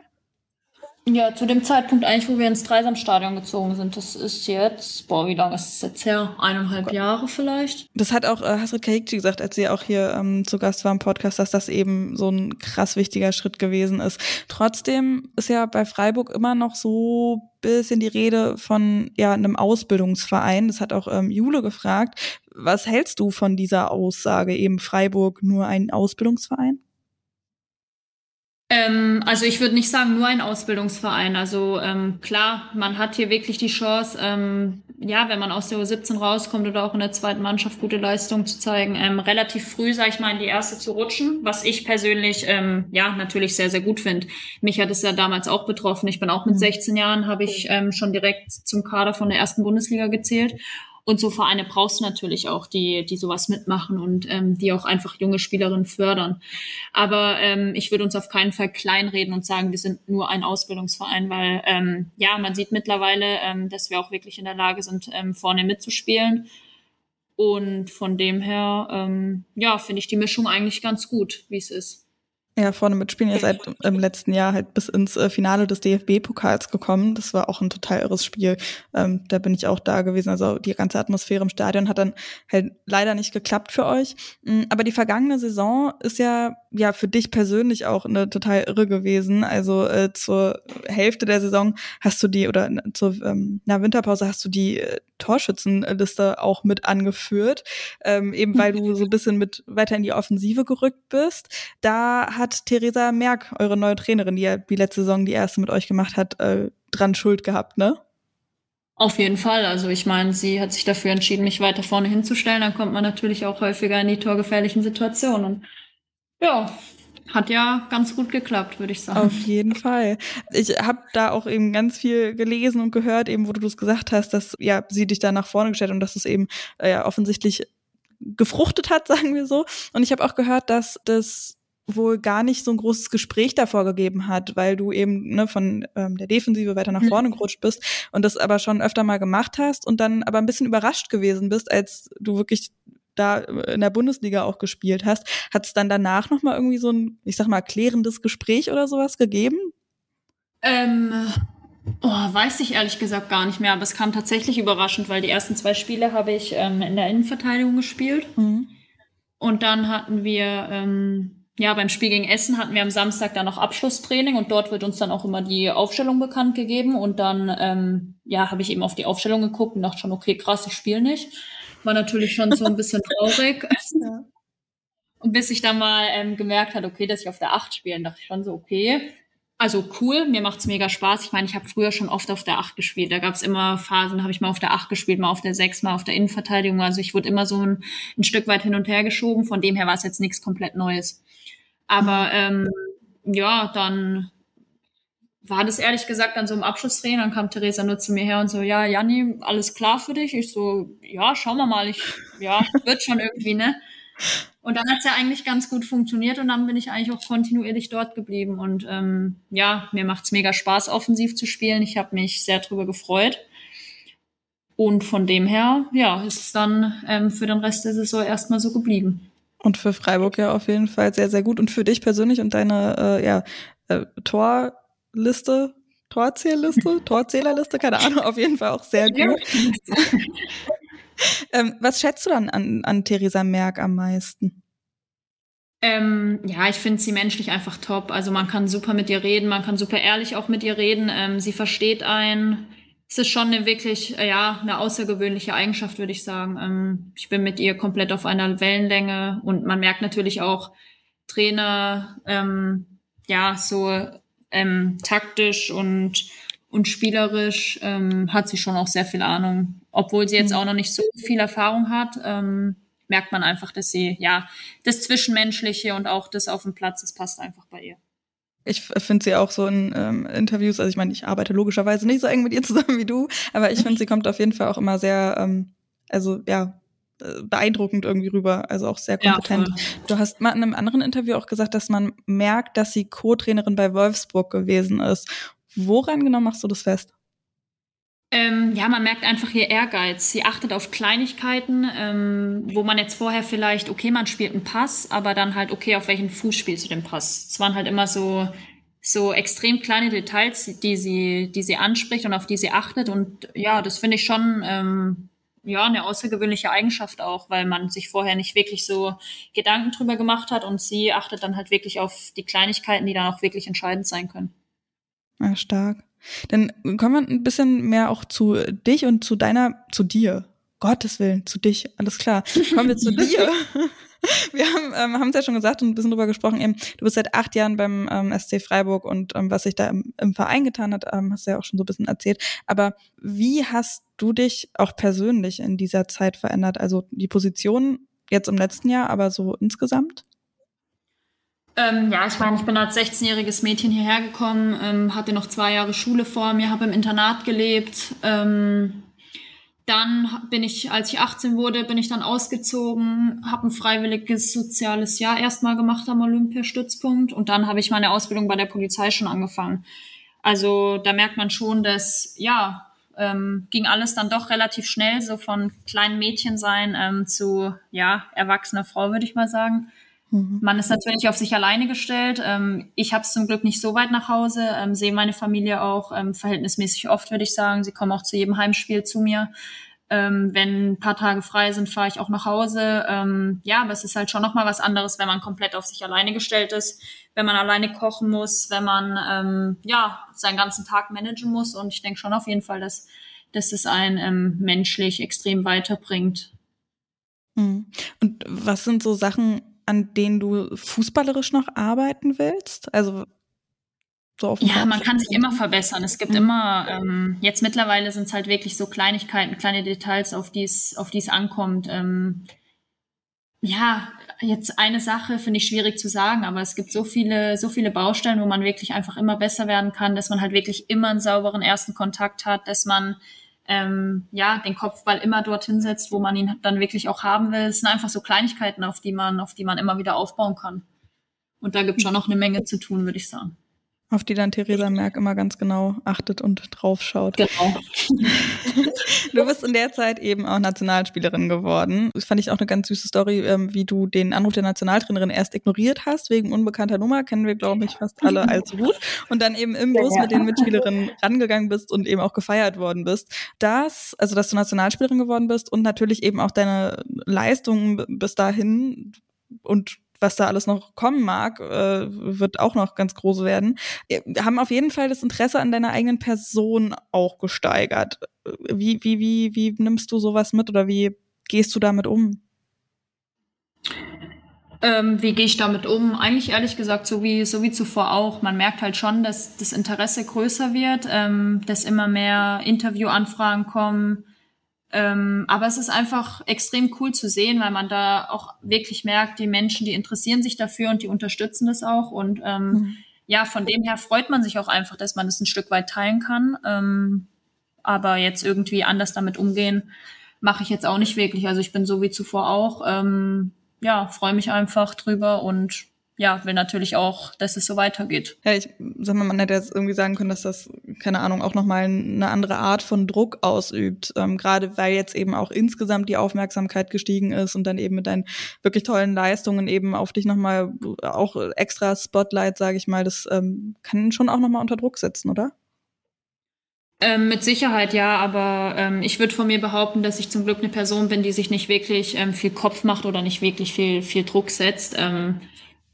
Speaker 1: Ja, zu dem Zeitpunkt eigentlich, wo wir ins Dreisamstadion gezogen sind. Das ist jetzt, boah, wie lange ist es jetzt her? Eineinhalb Jahre vielleicht.
Speaker 3: Das hat auch äh, Hasrit Kahikci gesagt, als sie auch hier ähm, zu Gast war im Podcast, dass das eben so ein krass wichtiger Schritt gewesen ist. Trotzdem ist ja bei Freiburg immer noch so bisschen die Rede von ja einem Ausbildungsverein. Das hat auch ähm, Jule gefragt. Was hältst du von dieser Aussage, eben Freiburg nur ein Ausbildungsverein?
Speaker 1: Ähm, also ich würde nicht sagen nur ein Ausbildungsverein. Also ähm, klar, man hat hier wirklich die Chance, ähm, ja, wenn man aus der U17 rauskommt oder auch in der zweiten Mannschaft gute Leistung zu zeigen, ähm, relativ früh, sage ich mal, in die erste zu rutschen, was ich persönlich ähm, ja natürlich sehr, sehr gut finde. Mich hat es ja damals auch betroffen. Ich bin auch mit 16 mhm. Jahren, habe ich ähm, schon direkt zum Kader von der ersten Bundesliga gezählt. Und so Vereine brauchst du natürlich auch, die, die sowas mitmachen und ähm, die auch einfach junge Spielerinnen fördern. Aber ähm, ich würde uns auf keinen Fall kleinreden und sagen, wir sind nur ein Ausbildungsverein, weil ähm, ja, man sieht mittlerweile, ähm, dass wir auch wirklich in der Lage sind, ähm, vorne mitzuspielen. Und von dem her, ähm, ja, finde ich die Mischung eigentlich ganz gut, wie es ist.
Speaker 3: Ja, vorne mitspielen. Ihr seid <laughs> im letzten Jahr halt bis ins äh, Finale des DFB-Pokals gekommen. Das war auch ein total irres Spiel. Ähm, da bin ich auch da gewesen. Also die ganze Atmosphäre im Stadion hat dann halt leider nicht geklappt für euch. Mm, aber die vergangene Saison ist ja ja für dich persönlich auch eine total irre gewesen. Also äh, zur Hälfte der Saison hast du die oder zur ähm, na, Winterpause hast du die äh, Torschützenliste auch mit angeführt, ähm, eben weil du so ein <laughs> bisschen mit weiter in die Offensive gerückt bist. Da hat Theresa Merck, eure neue Trainerin, die ja die letzte Saison die erste mit euch gemacht hat, äh, dran Schuld gehabt, ne?
Speaker 1: Auf jeden Fall. Also ich meine, sie hat sich dafür entschieden, mich weiter vorne hinzustellen. Dann kommt man natürlich auch häufiger in die torgefährlichen Situationen. ja, hat ja ganz gut geklappt, würde ich sagen.
Speaker 3: Auf jeden Fall. Ich habe da auch eben ganz viel gelesen und gehört, eben wo du es gesagt hast, dass ja sie dich da nach vorne gestellt und dass es eben äh, offensichtlich gefruchtet hat, <laughs> sagen wir so. Und ich habe auch gehört, dass das wohl gar nicht so ein großes Gespräch davor gegeben hat, weil du eben ne, von ähm, der Defensive weiter nach mhm. vorne gerutscht bist und das aber schon öfter mal gemacht hast und dann aber ein bisschen überrascht gewesen bist, als du wirklich da in der Bundesliga auch gespielt hast. Hat es dann danach noch mal irgendwie so ein, ich sag mal, klärendes Gespräch oder sowas gegeben?
Speaker 1: Ähm, oh, weiß ich ehrlich gesagt gar nicht mehr, aber es kam tatsächlich überraschend, weil die ersten zwei Spiele habe ich ähm, in der Innenverteidigung gespielt. Mhm. Und dann hatten wir, ähm, ja, beim Spiel gegen Essen hatten wir am Samstag dann noch Abschlusstraining und dort wird uns dann auch immer die Aufstellung bekannt gegeben. Und dann, ähm, ja, habe ich eben auf die Aufstellung geguckt und dachte schon, okay, krass, ich spiele nicht. War natürlich schon so ein bisschen traurig. <laughs> Ja. Und bis ich dann mal ähm, gemerkt hat, okay, dass ich auf der 8 spiele, dachte ich schon so, okay. Also cool, mir macht's mega Spaß. Ich meine, ich habe früher schon oft auf der 8 gespielt. Da gab's immer Phasen, habe ich mal auf der 8 gespielt, mal auf der 6, mal auf der Innenverteidigung. Also ich wurde immer so ein, ein Stück weit hin und her geschoben. Von dem her war es jetzt nichts komplett Neues. Aber ähm, ja, dann war das ehrlich gesagt dann so im Abschlusstraining, dann kam Theresa nur zu mir her und so, ja, Janni, alles klar für dich? Ich so, ja, schauen wir mal, ich, ja, wird schon irgendwie, ne? Und dann hat's ja eigentlich ganz gut funktioniert und dann bin ich eigentlich auch kontinuierlich dort geblieben. Und ähm, ja, mir macht's mega Spaß, offensiv zu spielen. Ich habe mich sehr drüber gefreut. Und von dem her, ja, ist es dann ähm, für den Rest der Saison erstmal so geblieben.
Speaker 3: Und für Freiburg ja auf jeden Fall sehr, sehr gut. Und für dich persönlich und deine äh, ja, äh, Tor Liste, Torzählliste, Torzählerliste, keine Ahnung, auf jeden Fall auch sehr gut. <laughs> ähm, was schätzt du dann an, an Theresa Merck am meisten?
Speaker 1: Ähm, ja, ich finde sie menschlich einfach top. Also man kann super mit ihr reden, man kann super ehrlich auch mit ihr reden. Ähm, sie versteht einen. Es ist schon eine wirklich, äh, ja, eine außergewöhnliche Eigenschaft, würde ich sagen. Ähm, ich bin mit ihr komplett auf einer Wellenlänge und man merkt natürlich auch Trainer, ähm, ja, so ähm, taktisch und, und spielerisch ähm, hat sie schon auch sehr viel Ahnung. Obwohl sie jetzt mhm. auch noch nicht so viel Erfahrung hat, ähm, merkt man einfach, dass sie, ja, das Zwischenmenschliche und auch das auf dem Platz, das passt einfach bei ihr.
Speaker 3: Ich finde sie auch so in ähm, Interviews, also ich meine, ich arbeite logischerweise nicht so eng mit ihr zusammen <laughs> wie du, aber ich finde, sie kommt auf jeden Fall auch immer sehr, ähm, also ja, äh, beeindruckend irgendwie rüber, also auch sehr kompetent. Ja, du hast mal in einem anderen Interview auch gesagt, dass man merkt, dass sie Co-Trainerin bei Wolfsburg gewesen ist. Woran genau machst du das fest?
Speaker 1: Ähm, ja, man merkt einfach ihr Ehrgeiz. Sie achtet auf Kleinigkeiten, ähm, wo man jetzt vorher vielleicht, okay, man spielt einen Pass, aber dann halt, okay, auf welchen Fuß spielst du den Pass? Es waren halt immer so, so extrem kleine Details, die sie, die sie anspricht und auf die sie achtet. Und ja, das finde ich schon, ähm, ja, eine außergewöhnliche Eigenschaft auch, weil man sich vorher nicht wirklich so Gedanken drüber gemacht hat und sie achtet dann halt wirklich auf die Kleinigkeiten, die dann auch wirklich entscheidend sein können.
Speaker 3: Ja, stark. Dann kommen wir ein bisschen mehr auch zu dich und zu deiner, zu dir. Gottes Willen, zu dich, alles klar. Kommen wir zu <laughs> dir. Wir haben ähm, es ja schon gesagt und ein bisschen drüber gesprochen. Eben, du bist seit acht Jahren beim ähm, SC Freiburg und ähm, was sich da im, im Verein getan hat, ähm, hast du ja auch schon so ein bisschen erzählt. Aber wie hast du dich auch persönlich in dieser Zeit verändert? Also die Position jetzt im letzten Jahr, aber so insgesamt?
Speaker 1: Ähm, ja, ich meine, ich bin als 16-jähriges Mädchen hierher gekommen, ähm, hatte noch zwei Jahre Schule vor mir, habe im Internat gelebt. Ähm, dann bin ich, als ich 18 wurde, bin ich dann ausgezogen, habe ein freiwilliges soziales Jahr erstmal gemacht am Olympiastützpunkt und dann habe ich meine Ausbildung bei der Polizei schon angefangen. Also da merkt man schon, dass ja ähm, ging alles dann doch relativ schnell, so von kleinen Mädchen sein ähm, zu ja erwachsener Frau, würde ich mal sagen. Mhm. Man ist natürlich auf sich alleine gestellt. Ähm, ich habe es zum Glück nicht so weit nach Hause, ähm, sehe meine Familie auch ähm, verhältnismäßig oft, würde ich sagen. Sie kommen auch zu jedem Heimspiel zu mir. Ähm, wenn ein paar Tage frei sind, fahre ich auch nach Hause. Ähm, ja, aber es ist halt schon nochmal was anderes, wenn man komplett auf sich alleine gestellt ist, wenn man alleine kochen muss, wenn man ähm, ja seinen ganzen Tag managen muss. Und ich denke schon auf jeden Fall, dass, dass es einen ähm, menschlich extrem weiterbringt.
Speaker 3: Mhm. Und was sind so Sachen, an denen du fußballerisch noch arbeiten willst? Also
Speaker 1: so auf ja, man kann sich immer verbessern. Es gibt mhm. immer, ähm, jetzt mittlerweile sind es halt wirklich so Kleinigkeiten, kleine Details, auf die es auf die es ankommt. Ähm, ja, jetzt eine Sache finde ich schwierig zu sagen, aber es gibt so viele, so viele Baustellen, wo man wirklich einfach immer besser werden kann, dass man halt wirklich immer einen sauberen ersten Kontakt hat, dass man ähm, ja, den Kopfball immer dorthin setzt, wo man ihn dann wirklich auch haben will. Es sind einfach so Kleinigkeiten, auf die man, auf die man immer wieder aufbauen kann. Und da gibt es schon noch eine Menge zu tun, würde ich sagen
Speaker 3: auf die dann Theresa Merck immer ganz genau achtet und draufschaut.
Speaker 1: Genau. <laughs>
Speaker 3: du bist in der Zeit eben auch Nationalspielerin geworden. Das fand ich auch eine ganz süße Story, ähm, wie du den Anruf der Nationaltrainerin erst ignoriert hast, wegen unbekannter Nummer, kennen wir, glaube ich, fast alle allzu gut. Und dann eben im Bus mit den Mitspielerinnen rangegangen bist und eben auch gefeiert worden bist. Das, also dass du Nationalspielerin geworden bist und natürlich eben auch deine Leistungen bis dahin und was da alles noch kommen mag, äh, wird auch noch ganz groß werden. Wir haben auf jeden Fall das Interesse an deiner eigenen Person auch gesteigert. Wie, wie, wie, wie nimmst du sowas mit oder wie gehst du damit um?
Speaker 1: Ähm, wie gehe ich damit um? Eigentlich ehrlich gesagt, so wie, so wie zuvor auch. Man merkt halt schon, dass das Interesse größer wird, ähm, dass immer mehr Interviewanfragen kommen, ähm, aber es ist einfach extrem cool zu sehen, weil man da auch wirklich merkt, die Menschen, die interessieren sich dafür und die unterstützen das auch. Und ähm, mhm. ja, von dem her freut man sich auch einfach, dass man das ein Stück weit teilen kann. Ähm, aber jetzt irgendwie anders damit umgehen, mache ich jetzt auch nicht wirklich. Also ich bin so wie zuvor auch. Ähm, ja, freue mich einfach drüber und ja, will natürlich auch, dass es so weitergeht.
Speaker 3: Ja, ich sag mal, man hätte jetzt irgendwie sagen können, dass das, keine Ahnung, auch nochmal eine andere Art von Druck ausübt. Ähm, Gerade weil jetzt eben auch insgesamt die Aufmerksamkeit gestiegen ist und dann eben mit deinen wirklich tollen Leistungen eben auf dich nochmal auch extra Spotlight, sage ich mal, das ähm, kann schon auch nochmal unter Druck setzen, oder?
Speaker 1: Ähm, mit Sicherheit ja, aber ähm, ich würde von mir behaupten, dass ich zum Glück eine Person bin, die sich nicht wirklich ähm, viel Kopf macht oder nicht wirklich viel, viel Druck setzt.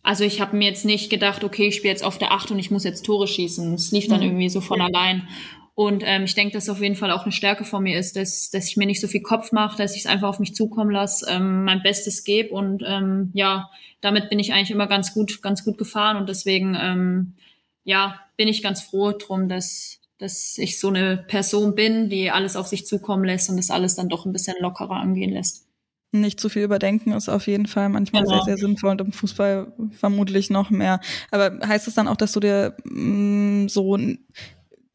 Speaker 1: Also ich habe mir jetzt nicht gedacht, okay, ich spiele jetzt auf der Acht und ich muss jetzt Tore schießen. Es lief dann mhm. irgendwie so von allein. Und ähm, ich denke, dass auf jeden Fall auch eine Stärke von mir ist, dass, dass ich mir nicht so viel Kopf mache, dass ich es einfach auf mich zukommen lasse, ähm, mein Bestes gebe und ähm, ja, damit bin ich eigentlich immer ganz gut, ganz gut gefahren und deswegen ähm, ja, bin ich ganz froh drum, dass, dass ich so eine Person bin, die alles auf sich zukommen lässt und das alles dann doch ein bisschen lockerer angehen lässt.
Speaker 3: Nicht zu viel überdenken ist auf jeden Fall manchmal genau. sehr, sehr sinnvoll und im Fußball vermutlich noch mehr. Aber heißt es dann auch, dass du dir mh, mm, so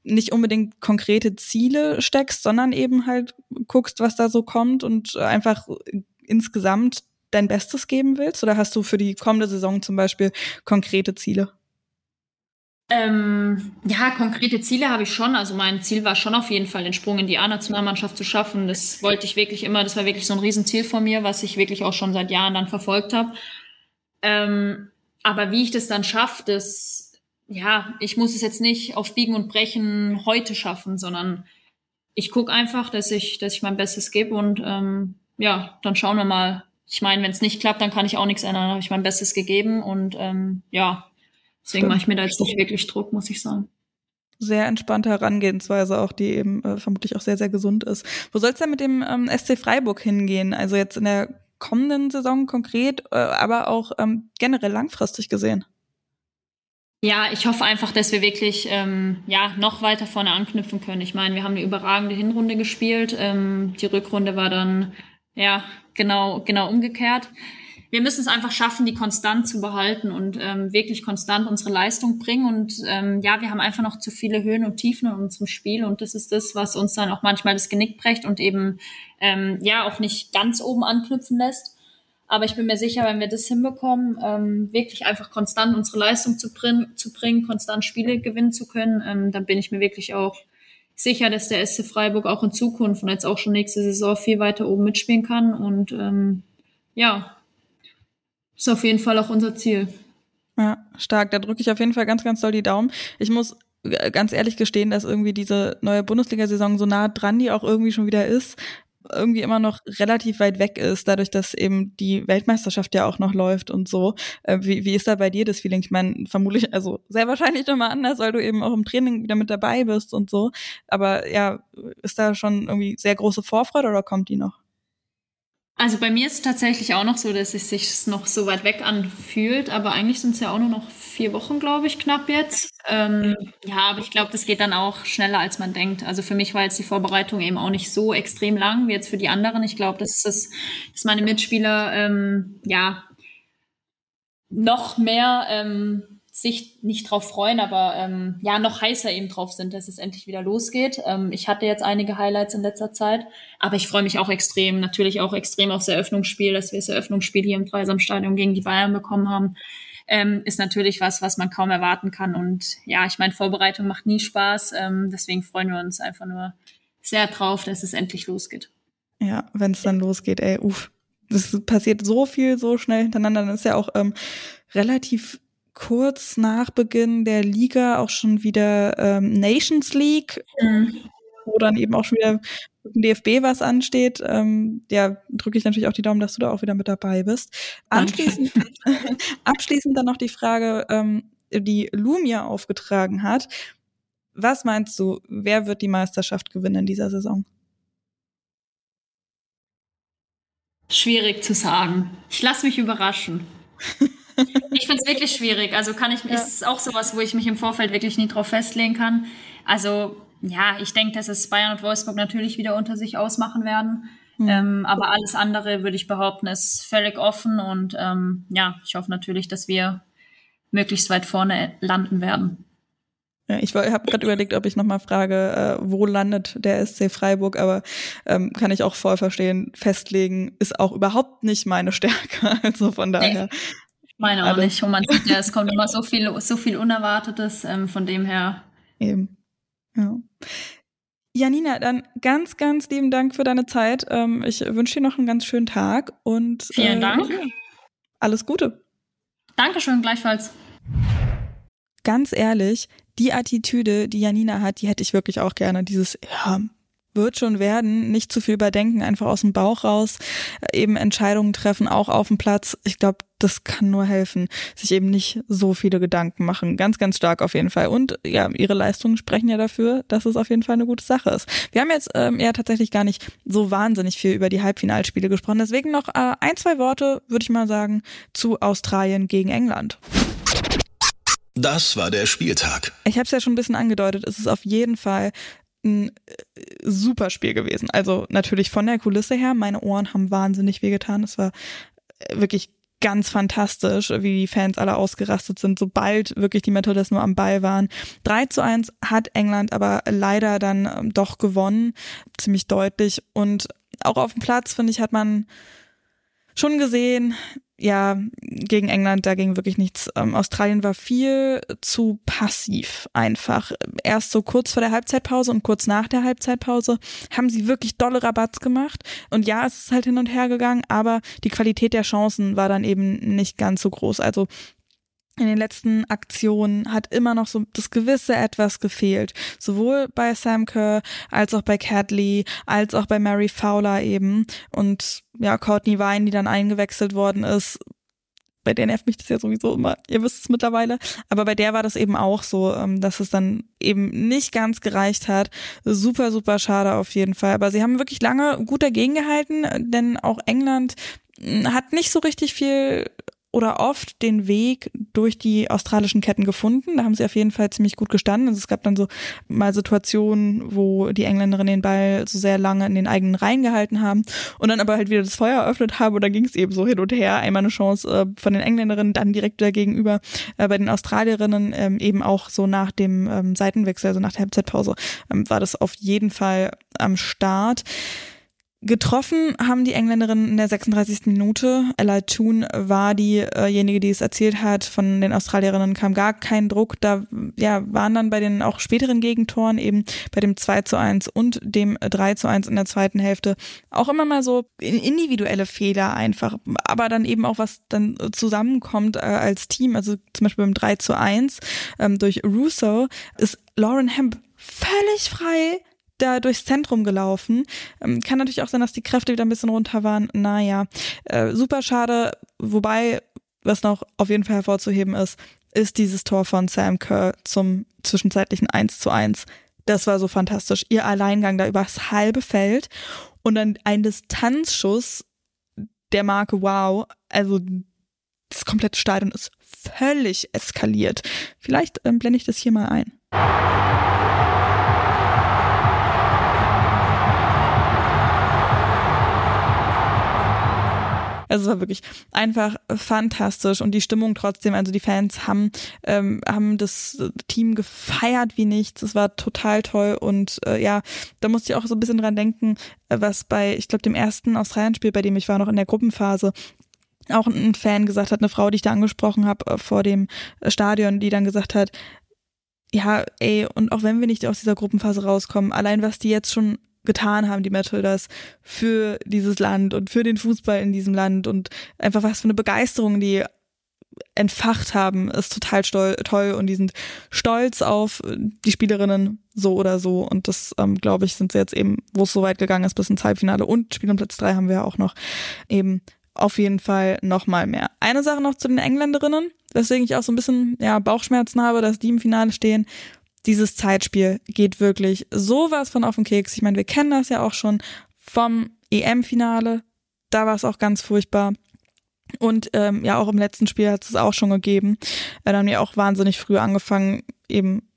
Speaker 3: nicht unbedingt konkrete Ziele steckst, sondern eben halt guckst, was da so kommt und einfach insgesamt dein Bestes geben willst? Oder hast du für die kommende Saison zum Beispiel konkrete Ziele?
Speaker 1: Ähm, ja, konkrete Ziele habe ich schon. Also mein Ziel war schon auf jeden Fall, den Sprung in die A-Nationalmannschaft zu schaffen. Das wollte ich wirklich immer. Das war wirklich so ein Riesenziel von mir, was ich wirklich auch schon seit Jahren dann verfolgt habe. Ähm, aber wie ich das dann schaffe, das, ja, ich muss es jetzt nicht auf Biegen und Brechen heute schaffen, sondern ich gucke einfach, dass ich, dass ich mein Bestes gebe und ähm, ja, dann schauen wir mal. Ich meine, wenn es nicht klappt, dann kann ich auch nichts ändern. Habe ich mein Bestes gegeben und ähm, ja, Deswegen mache ich mir da jetzt nicht wirklich Druck, muss ich sagen.
Speaker 3: Sehr entspannte Herangehensweise, auch die eben äh, vermutlich auch sehr, sehr gesund ist. Wo soll es denn mit dem ähm, SC Freiburg hingehen? Also jetzt in der kommenden Saison konkret, äh, aber auch ähm, generell langfristig gesehen?
Speaker 1: Ja, ich hoffe einfach, dass wir wirklich ähm, ja noch weiter vorne anknüpfen können. Ich meine, wir haben eine überragende Hinrunde gespielt. Ähm, die Rückrunde war dann ja genau genau umgekehrt wir müssen es einfach schaffen, die konstant zu behalten und ähm, wirklich konstant unsere Leistung bringen. Und ähm, ja, wir haben einfach noch zu viele Höhen und Tiefen in unserem Spiel. Und das ist das, was uns dann auch manchmal das Genick brecht und eben ähm, ja auch nicht ganz oben anknüpfen lässt. Aber ich bin mir sicher, wenn wir das hinbekommen, ähm, wirklich einfach konstant unsere Leistung zu, bring, zu bringen, konstant Spiele gewinnen zu können, ähm, dann bin ich mir wirklich auch sicher, dass der SC Freiburg auch in Zukunft und jetzt auch schon nächste Saison viel weiter oben mitspielen kann. Und ähm, ja, ist auf jeden Fall auch unser Ziel.
Speaker 3: Ja, stark. Da drücke ich auf jeden Fall ganz, ganz doll die Daumen. Ich muss äh, ganz ehrlich gestehen, dass irgendwie diese neue Bundesliga-Saison so nah dran, die auch irgendwie schon wieder ist, irgendwie immer noch relativ weit weg ist, dadurch, dass eben die Weltmeisterschaft ja auch noch läuft und so. Äh, wie, wie ist da bei dir das Feeling? Ich meine, vermutlich, also sehr wahrscheinlich nochmal anders, weil du eben auch im Training wieder mit dabei bist und so. Aber ja, ist da schon irgendwie sehr große Vorfreude oder kommt die noch?
Speaker 1: Also bei mir ist es tatsächlich auch noch so, dass es sich noch so weit weg anfühlt, aber eigentlich sind es ja auch nur noch vier Wochen, glaube ich, knapp jetzt. Ähm, ja, aber ich glaube, das geht dann auch schneller, als man denkt. Also für mich war jetzt die Vorbereitung eben auch nicht so extrem lang wie jetzt für die anderen. Ich glaube, dass, das, dass meine Mitspieler ähm, ja noch mehr ähm, sich nicht drauf freuen, aber ähm, ja, noch heißer eben drauf sind, dass es endlich wieder losgeht. Ähm, ich hatte jetzt einige Highlights in letzter Zeit, aber ich freue mich auch extrem, natürlich auch extrem aufs Eröffnungsspiel, dass wir das Eröffnungsspiel hier im Dreisamstadion gegen die Bayern bekommen haben. Ähm, ist natürlich was, was man kaum erwarten kann. Und ja, ich meine, Vorbereitung macht nie Spaß. Ähm, deswegen freuen wir uns einfach nur sehr drauf, dass es endlich losgeht.
Speaker 3: Ja, wenn es dann losgeht, ey, uff. Das passiert so viel so schnell hintereinander. Dann ist ja auch ähm, relativ kurz nach Beginn der Liga auch schon wieder ähm, Nations League, mhm. wo dann eben auch schon wieder mit dem DFB was ansteht. Ähm, ja, drücke ich natürlich auch die Daumen, dass du da auch wieder mit dabei bist. Anschließend, <laughs> abschließend dann noch die Frage, ähm, die Lumia aufgetragen hat. Was meinst du, wer wird die Meisterschaft gewinnen in dieser Saison?
Speaker 1: Schwierig zu sagen. Ich lasse mich überraschen. <laughs> ich finde es wirklich schwierig. Also kann ich, <laughs> ja. ist auch sowas, wo ich mich im Vorfeld wirklich nie drauf festlegen kann. Also ja, ich denke, dass es Bayern und Wolfsburg natürlich wieder unter sich ausmachen werden. Mhm. Ähm, aber alles andere, würde ich behaupten, ist völlig offen. Und ähm, ja, ich hoffe natürlich, dass wir möglichst weit vorne landen werden.
Speaker 3: Ja, ich habe gerade überlegt, ob ich nochmal frage, äh, wo landet der SC Freiburg, aber ähm, kann ich auch voll verstehen, festlegen ist auch überhaupt nicht meine Stärke. <laughs> Also von daher.
Speaker 1: Meine auch nicht. Und man sieht ja, es kommt immer so viel, so viel Unerwartetes, ähm, von dem her.
Speaker 3: Eben. Ja. Janina, dann ganz, ganz lieben Dank für deine Zeit. Ähm, ich wünsche dir noch einen ganz schönen Tag und
Speaker 1: vielen äh, Dank.
Speaker 3: Alles Gute.
Speaker 1: Dankeschön, gleichfalls.
Speaker 3: Ganz ehrlich, die Attitüde, die Janina hat, die hätte ich wirklich auch gerne. Dieses, ja, wird schon werden, nicht zu viel überdenken, einfach aus dem Bauch raus, äh, eben Entscheidungen treffen, auch auf dem Platz. Ich glaube, das kann nur helfen, sich eben nicht so viele Gedanken machen. Ganz, ganz stark auf jeden Fall. Und ja, ihre Leistungen sprechen ja dafür, dass es auf jeden Fall eine gute Sache ist. Wir haben jetzt ähm, ja tatsächlich gar nicht so wahnsinnig viel über die Halbfinalspiele gesprochen. Deswegen noch äh, ein, zwei Worte, würde ich mal sagen, zu Australien gegen England.
Speaker 2: Das war der Spieltag.
Speaker 3: Ich habe es ja schon ein bisschen angedeutet. Es ist auf jeden Fall ein äh, super Spiel gewesen. Also natürlich von der Kulisse her, meine Ohren haben wahnsinnig wehgetan. Es war äh, wirklich ganz fantastisch, wie die Fans alle ausgerastet sind, sobald wirklich die Methodist nur am Ball waren. 3 zu 1 hat England aber leider dann ähm, doch gewonnen, ziemlich deutlich. Und auch auf dem Platz, finde ich, hat man schon gesehen, ja, gegen England, da ging wirklich nichts. Ähm, Australien war viel zu passiv einfach. Erst so kurz vor der Halbzeitpause und kurz nach der Halbzeitpause haben sie wirklich dolle Rabatts gemacht. Und ja, es ist halt hin und her gegangen, aber die Qualität der Chancen war dann eben nicht ganz so groß. Also in den letzten Aktionen hat immer noch so das gewisse etwas gefehlt. Sowohl bei Sam Kerr als auch bei Cat Lee, als auch bei Mary Fowler eben. Und ja, Courtney Vine, die dann eingewechselt worden ist, bei der nervt mich das ja sowieso immer, ihr wisst es mittlerweile. Aber bei der war das eben auch so, ähm, dass es dann eben nicht ganz gereicht hat. Super, super schade auf jeden Fall. Aber sie haben wirklich lange gut dagegen gehalten, denn auch England hm, hat nicht so richtig viel oder oft den Weg durch die australischen Ketten gefunden. Da haben sie auf jeden Fall ziemlich gut gestanden. Also es gab dann so mal Situationen, wo die Engländerinnen den Ball so sehr lange in den eigenen Reihen gehalten haben und dann aber halt wieder das Feuer eröffnet haben und dann ging es eben so hin und her. Einmal eine Chance äh, von den Engländerinnen, dann direkt dagegenüber äh, bei den Australierinnen ähm, eben auch so nach dem ähm, Seitenwechsel, also nach der Halbzeitpause, ähm, war das auf jeden Fall am Start. Getroffen haben die Engländerinnen in der 36. Minute. Ella Toon war diejenige, die es erzählt hat. Von den Australierinnen kam gar kein Druck. Da ja, waren dann bei den auch späteren Gegentoren, eben bei dem 2 zu 1 und dem 3 zu 1 in der zweiten Hälfte, auch immer mal so individuelle Fehler einfach. Aber dann eben auch, was dann zusammenkommt äh, als Team. Also zum Beispiel beim 3 zu 1 ähm, durch Russo ist Lauren Hemp völlig frei da durchs Zentrum gelaufen. Ähm, kann natürlich auch sein, dass die Kräfte wieder ein bisschen runter waren. Naja, äh, super schade. Wobei, was noch auf jeden Fall hervorzuheben ist, ist dieses Tor von Sam Kerr zum zwischenzeitlichen 1 zu 1. Das war so fantastisch. Ihr Alleingang da übers halbe Feld und dann ein Distanzschuss der Marke Wow. Also das komplette Stadion ist völlig eskaliert. Vielleicht ähm, blende ich das hier mal ein. Also es war wirklich einfach fantastisch und die Stimmung trotzdem, also die Fans haben, ähm, haben das Team gefeiert wie nichts. Es war total toll und äh, ja, da musste ich auch so ein bisschen dran denken, äh, was bei, ich glaube, dem ersten Australien-Spiel, bei dem ich war, noch in der Gruppenphase, auch ein Fan gesagt hat, eine Frau, die ich da angesprochen habe äh, vor dem Stadion, die dann gesagt hat, ja, ey, und auch wenn wir nicht aus dieser Gruppenphase rauskommen, allein was die jetzt schon getan haben, die Metalders, für dieses Land und für den Fußball in diesem Land und einfach was für eine Begeisterung die entfacht haben, ist total toll und die sind stolz auf die Spielerinnen so oder so und das, ähm, glaube ich, sind sie jetzt eben, wo es so weit gegangen ist bis ins Halbfinale und Spiel um Platz drei haben wir auch noch eben auf jeden Fall noch mal mehr. Eine Sache noch zu den Engländerinnen, weswegen ich auch so ein bisschen ja, Bauchschmerzen habe, dass die im Finale stehen dieses Zeitspiel geht wirklich sowas von auf den Keks. Ich meine, wir kennen das ja auch schon vom EM-Finale. Da war es auch ganz furchtbar. Und ähm, ja, auch im letzten Spiel hat es auch schon gegeben. Äh, da haben wir auch wahnsinnig früh angefangen, eben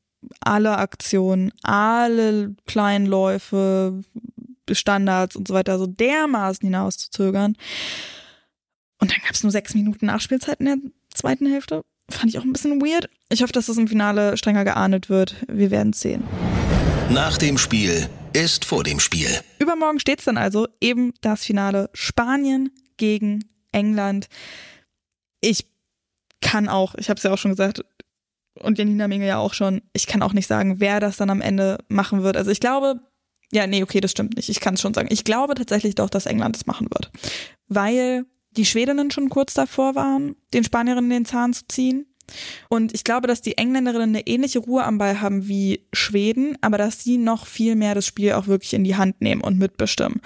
Speaker 3: alle Aktionen, alle kleinen Läufe, Standards und so weiter so dermaßen hinauszuzögern. Und dann gab es nur sechs Minuten Nachspielzeit in der zweiten Hälfte fand ich auch ein bisschen weird. Ich hoffe, dass das im Finale strenger geahndet wird. Wir werden es sehen.
Speaker 2: Nach dem Spiel ist vor dem Spiel.
Speaker 3: Übermorgen steht es dann also eben das Finale Spanien gegen England. Ich kann auch, ich habe es ja auch schon gesagt, und Janina Menge ja auch schon, ich kann auch nicht sagen, wer das dann am Ende machen wird. Also ich glaube, ja, nee, okay, das stimmt nicht. Ich kann es schon sagen. Ich glaube tatsächlich doch, dass England das machen wird. Weil die Schwedinnen schon kurz davor waren, den Spanierinnen den Zahn zu ziehen. Und ich glaube, dass die Engländerinnen eine ähnliche Ruhe am Ball haben wie Schweden, aber dass sie noch viel mehr das Spiel auch wirklich in die Hand nehmen und mitbestimmen.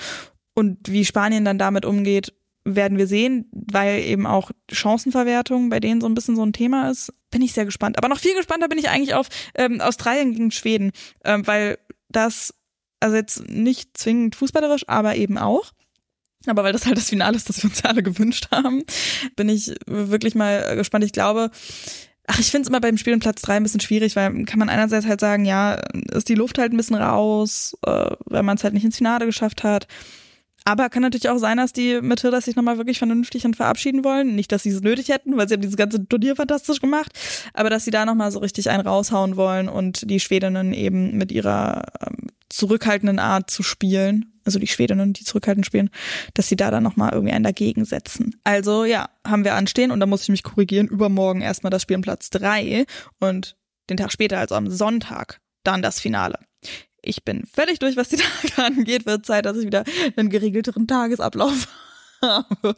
Speaker 3: Und wie Spanien dann damit umgeht, werden wir sehen, weil eben auch Chancenverwertung bei denen so ein bisschen so ein Thema ist. Bin ich sehr gespannt. Aber noch viel gespannter bin ich eigentlich auf ähm, Australien gegen Schweden, ähm, weil das, also jetzt nicht zwingend fußballerisch, aber eben auch aber weil das halt das Finale ist, das wir uns alle gewünscht haben, bin ich wirklich mal gespannt. Ich glaube, Ach, ich finde es immer beim Spiel um Platz drei ein bisschen schwierig, weil kann man einerseits halt sagen, ja, ist die Luft halt ein bisschen raus, äh, weil man es halt nicht ins Finale geschafft hat. Aber kann natürlich auch sein, dass die Matilda sich nochmal wirklich vernünftig dann verabschieden wollen. Nicht, dass sie es nötig hätten, weil sie haben dieses ganze Turnier fantastisch gemacht, aber dass sie da nochmal so richtig einen raushauen wollen und die Schwedinnen eben mit ihrer ähm, zurückhaltenden Art zu spielen, also die Schwedinnen, die zurückhaltend spielen, dass sie da dann nochmal irgendwie einen dagegen setzen. Also ja, haben wir anstehen und da muss ich mich korrigieren. Übermorgen erstmal das Spiel in Platz drei und den Tag später, also am Sonntag, dann das Finale ich bin völlig durch, was die <laughs> Tage angeht. Wird Zeit, dass ich wieder einen geregelteren Tagesablauf <laughs> habe.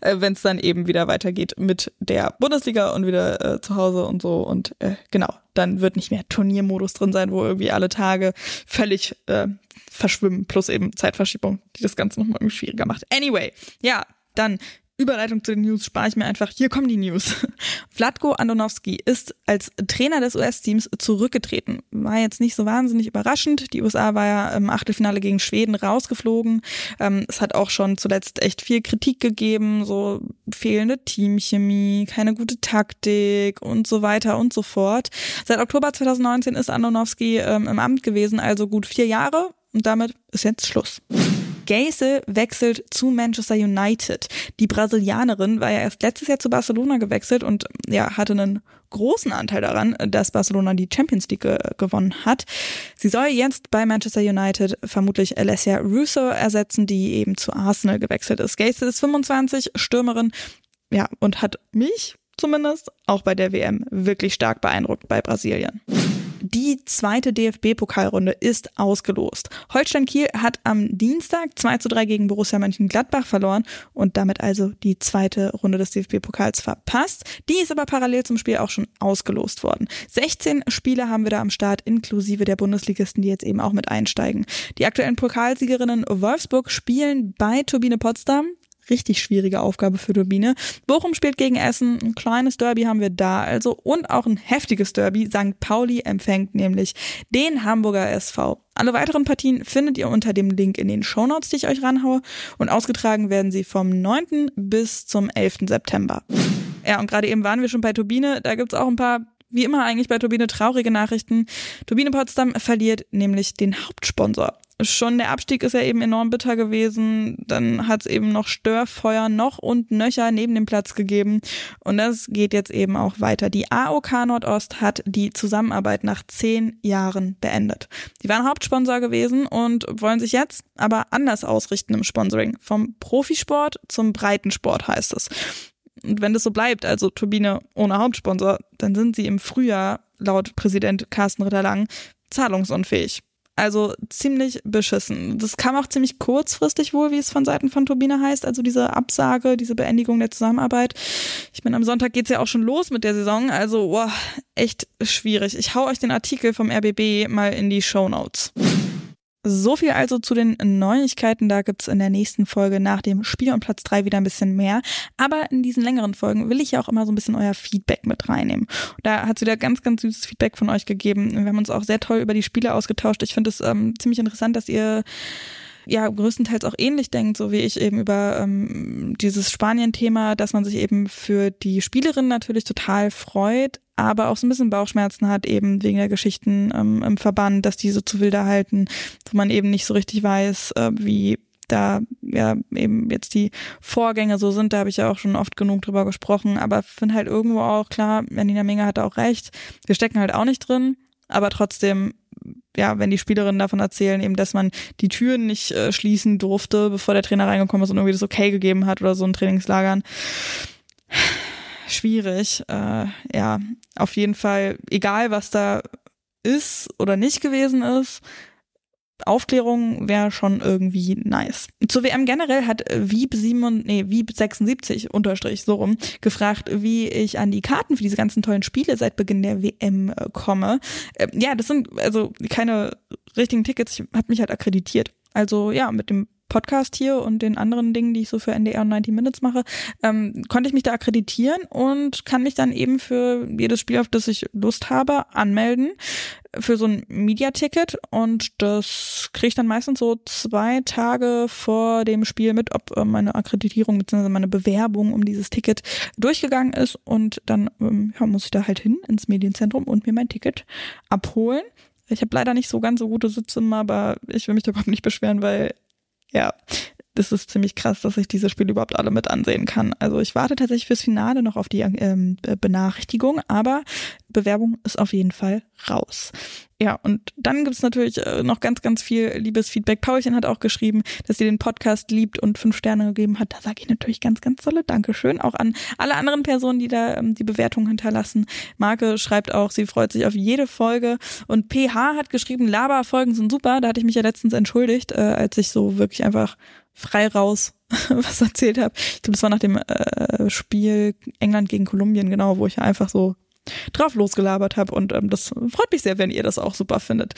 Speaker 3: Äh, Wenn es dann eben wieder weitergeht mit der Bundesliga und wieder äh, zu Hause und so. Und äh, genau, dann wird nicht mehr Turniermodus drin sein, wo irgendwie alle Tage völlig äh, verschwimmen, plus eben Zeitverschiebung, die das Ganze nochmal irgendwie schwieriger macht. Anyway, ja, dann Überleitung zu den News spare ich mir einfach. Hier kommen die News. <laughs> Vladko Andonovski ist als Trainer des US-Teams zurückgetreten. War jetzt nicht so wahnsinnig überraschend. Die USA war ja im Achtelfinale gegen Schweden rausgeflogen. Ähm, es hat auch schon zuletzt echt viel Kritik gegeben, so fehlende Teamchemie, keine gute Taktik und so weiter und so fort. Seit Oktober 2019 ist Andonovski ähm, im Amt gewesen, also gut vier Jahre. Und damit ist jetzt Schluss. Geise wechselt zu Manchester United. Die Brasilianerin war ja erst letztes Jahr zu Barcelona gewechselt und ja, hatte einen großen Anteil daran, dass Barcelona die Champions League ge gewonnen hat. Sie soll jetzt bei Manchester United vermutlich Alessia Russo ersetzen, die eben zu Arsenal gewechselt ist. Geise ist 25, Stürmerin, ja, und hat mich zumindest auch bei der WM wirklich stark beeindruckt bei Brasilien. Die zweite DFB-Pokalrunde ist ausgelost. Holstein Kiel hat am Dienstag 2 zu 3 gegen Borussia Mönchengladbach verloren und damit also die zweite Runde des DFB-Pokals verpasst. Die ist aber parallel zum Spiel auch schon ausgelost worden. 16 Spiele haben wir da am Start, inklusive der Bundesligisten, die jetzt eben auch mit einsteigen. Die aktuellen Pokalsiegerinnen Wolfsburg spielen bei Turbine Potsdam richtig schwierige Aufgabe für Turbine. Bochum spielt gegen Essen, ein kleines Derby haben wir da also und auch ein heftiges Derby. St. Pauli empfängt nämlich den Hamburger SV. Alle weiteren Partien findet ihr unter dem Link in den Shownotes, die ich euch ranhaue und ausgetragen werden sie vom 9. bis zum 11. September. Ja, und gerade eben waren wir schon bei Turbine, da gibt's auch ein paar wie immer eigentlich bei Turbine traurige Nachrichten. Turbine Potsdam verliert nämlich den Hauptsponsor schon der Abstieg ist ja eben enorm bitter gewesen. Dann hat es eben noch Störfeuer noch und nöcher neben dem Platz gegeben. Und das geht jetzt eben auch weiter. Die AOK Nordost hat die Zusammenarbeit nach zehn Jahren beendet. Die waren Hauptsponsor gewesen und wollen sich jetzt aber anders ausrichten im Sponsoring. Vom Profisport zum Breitensport heißt es. Und wenn das so bleibt, also Turbine ohne Hauptsponsor, dann sind sie im Frühjahr laut Präsident Carsten Ritter-Lang zahlungsunfähig. Also ziemlich beschissen. Das kam auch ziemlich kurzfristig wohl, wie es von Seiten von Turbine heißt. Also diese Absage, diese Beendigung der Zusammenarbeit. Ich meine, am Sonntag geht's ja auch schon los mit der Saison. Also, boah, echt schwierig. Ich hau euch den Artikel vom RBB mal in die Show Notes. So viel also zu den Neuigkeiten. Da gibt's in der nächsten Folge nach dem Spiel und Platz drei wieder ein bisschen mehr. Aber in diesen längeren Folgen will ich ja auch immer so ein bisschen euer Feedback mit reinnehmen. Da hat's wieder ganz, ganz süßes Feedback von euch gegeben. Wir haben uns auch sehr toll über die Spiele ausgetauscht. Ich finde es ähm, ziemlich interessant, dass ihr ja größtenteils auch ähnlich denkt, so wie ich eben über ähm, dieses Spanien-Thema, dass man sich eben für die Spielerin natürlich total freut, aber auch so ein bisschen Bauchschmerzen hat, eben wegen der Geschichten ähm, im Verband, dass diese zu wilder halten, wo man eben nicht so richtig weiß, äh, wie da ja eben jetzt die Vorgänge so sind, da habe ich ja auch schon oft genug drüber gesprochen, aber finde halt irgendwo auch klar, Janina Menge hat auch recht, wir stecken halt auch nicht drin, aber trotzdem ja, wenn die Spielerinnen davon erzählen, eben, dass man die Türen nicht äh, schließen durfte, bevor der Trainer reingekommen ist und irgendwie das okay gegeben hat oder so in Trainingslagern. Schwierig. Äh, ja, auf jeden Fall, egal was da ist oder nicht gewesen ist, Aufklärung wäre schon irgendwie nice. Zur WM generell hat Wieb 7, nee, Wieb 76 unterstrich so rum gefragt, wie ich an die Karten für diese ganzen tollen Spiele seit Beginn der WM äh, komme. Äh, ja, das sind also keine richtigen Tickets. Ich habe mich halt akkreditiert. Also ja, mit dem Podcast hier und den anderen Dingen, die ich so für NDR und 90 Minutes mache, ähm, konnte ich mich da akkreditieren und kann mich dann eben für jedes Spiel, auf das ich Lust habe, anmelden. für so ein Media-Ticket und das kriege ich dann meistens so zwei Tage vor dem Spiel mit, ob äh, meine Akkreditierung bzw. meine Bewerbung um dieses Ticket durchgegangen ist und dann ähm, ja, muss ich da halt hin ins Medienzentrum und mir mein Ticket abholen. Ich habe leider nicht so ganz so gute Sitze aber ich will mich da überhaupt nicht beschweren, weil ja, das ist ziemlich krass, dass ich diese Spiele überhaupt alle mit ansehen kann. Also ich warte tatsächlich fürs Finale noch auf die ähm, Benachrichtigung, aber Bewerbung ist auf jeden Fall raus. Ja, und dann gibt's natürlich äh, noch ganz, ganz viel liebes Feedback. Paulchen hat auch geschrieben, dass sie den Podcast liebt und fünf Sterne gegeben hat. Da sage ich natürlich ganz, ganz tolle Dankeschön. Auch an alle anderen Personen, die da ähm, die Bewertung hinterlassen. Marke schreibt auch, sie freut sich auf jede Folge. Und PH hat geschrieben, Laberfolgen sind super. Da hatte ich mich ja letztens entschuldigt, äh, als ich so wirklich einfach frei raus <laughs> was erzählt habe. Ich glaube, das war nach dem äh, Spiel England gegen Kolumbien, genau, wo ich einfach so drauf losgelabert habe und ähm, das freut mich sehr, wenn ihr das auch super findet.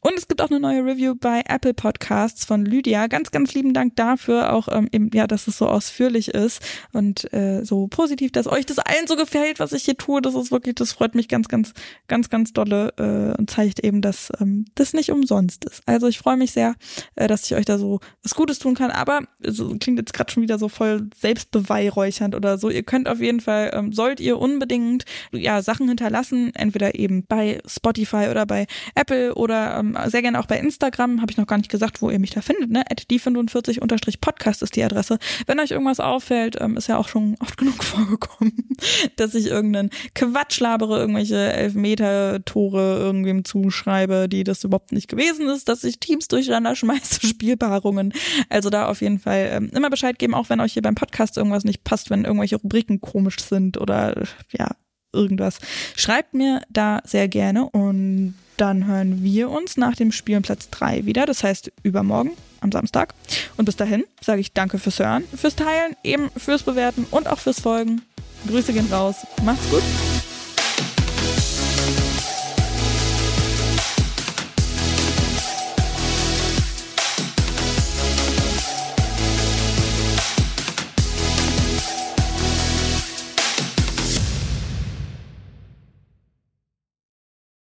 Speaker 3: Und es gibt auch eine neue Review bei Apple Podcasts von Lydia. Ganz, ganz lieben Dank dafür, auch ähm, eben, ja, dass es so ausführlich ist und äh, so positiv, dass euch das allen so gefällt, was ich hier tue. Das ist wirklich, das freut mich ganz, ganz, ganz, ganz dolle äh, und zeigt eben, dass ähm, das nicht umsonst ist. Also ich freue mich sehr, äh, dass ich euch da so was Gutes tun kann, aber so, klingt jetzt gerade schon wieder so voll selbstbeweihräuchernd oder so. Ihr könnt auf jeden Fall, ähm, sollt ihr unbedingt, ja, Sachen hinterlassen, entweder eben bei Spotify oder bei Apple oder ähm, sehr gerne auch bei Instagram. Habe ich noch gar nicht gesagt, wo ihr mich da findet. Ne? die45-podcast ist die Adresse. Wenn euch irgendwas auffällt, ähm, ist ja auch schon oft <laughs> genug vorgekommen, dass ich irgendeinen Quatsch labere, irgendwelche Elfmeter-Tore irgendwem zuschreibe, die das überhaupt nicht gewesen ist, dass ich Teams durcheinander schmeiße, <laughs> Spielpaarungen. Also da auf jeden Fall ähm, immer Bescheid geben, auch wenn euch hier beim Podcast irgendwas nicht passt, wenn irgendwelche Rubriken komisch sind oder ja, irgendwas. Schreibt mir da sehr gerne und dann hören wir uns nach dem Spiel Platz 3 wieder, das heißt übermorgen am Samstag. Und bis dahin sage ich danke fürs Hören, fürs Teilen, eben fürs Bewerten und auch fürs Folgen. Grüße gehen raus. Macht's gut.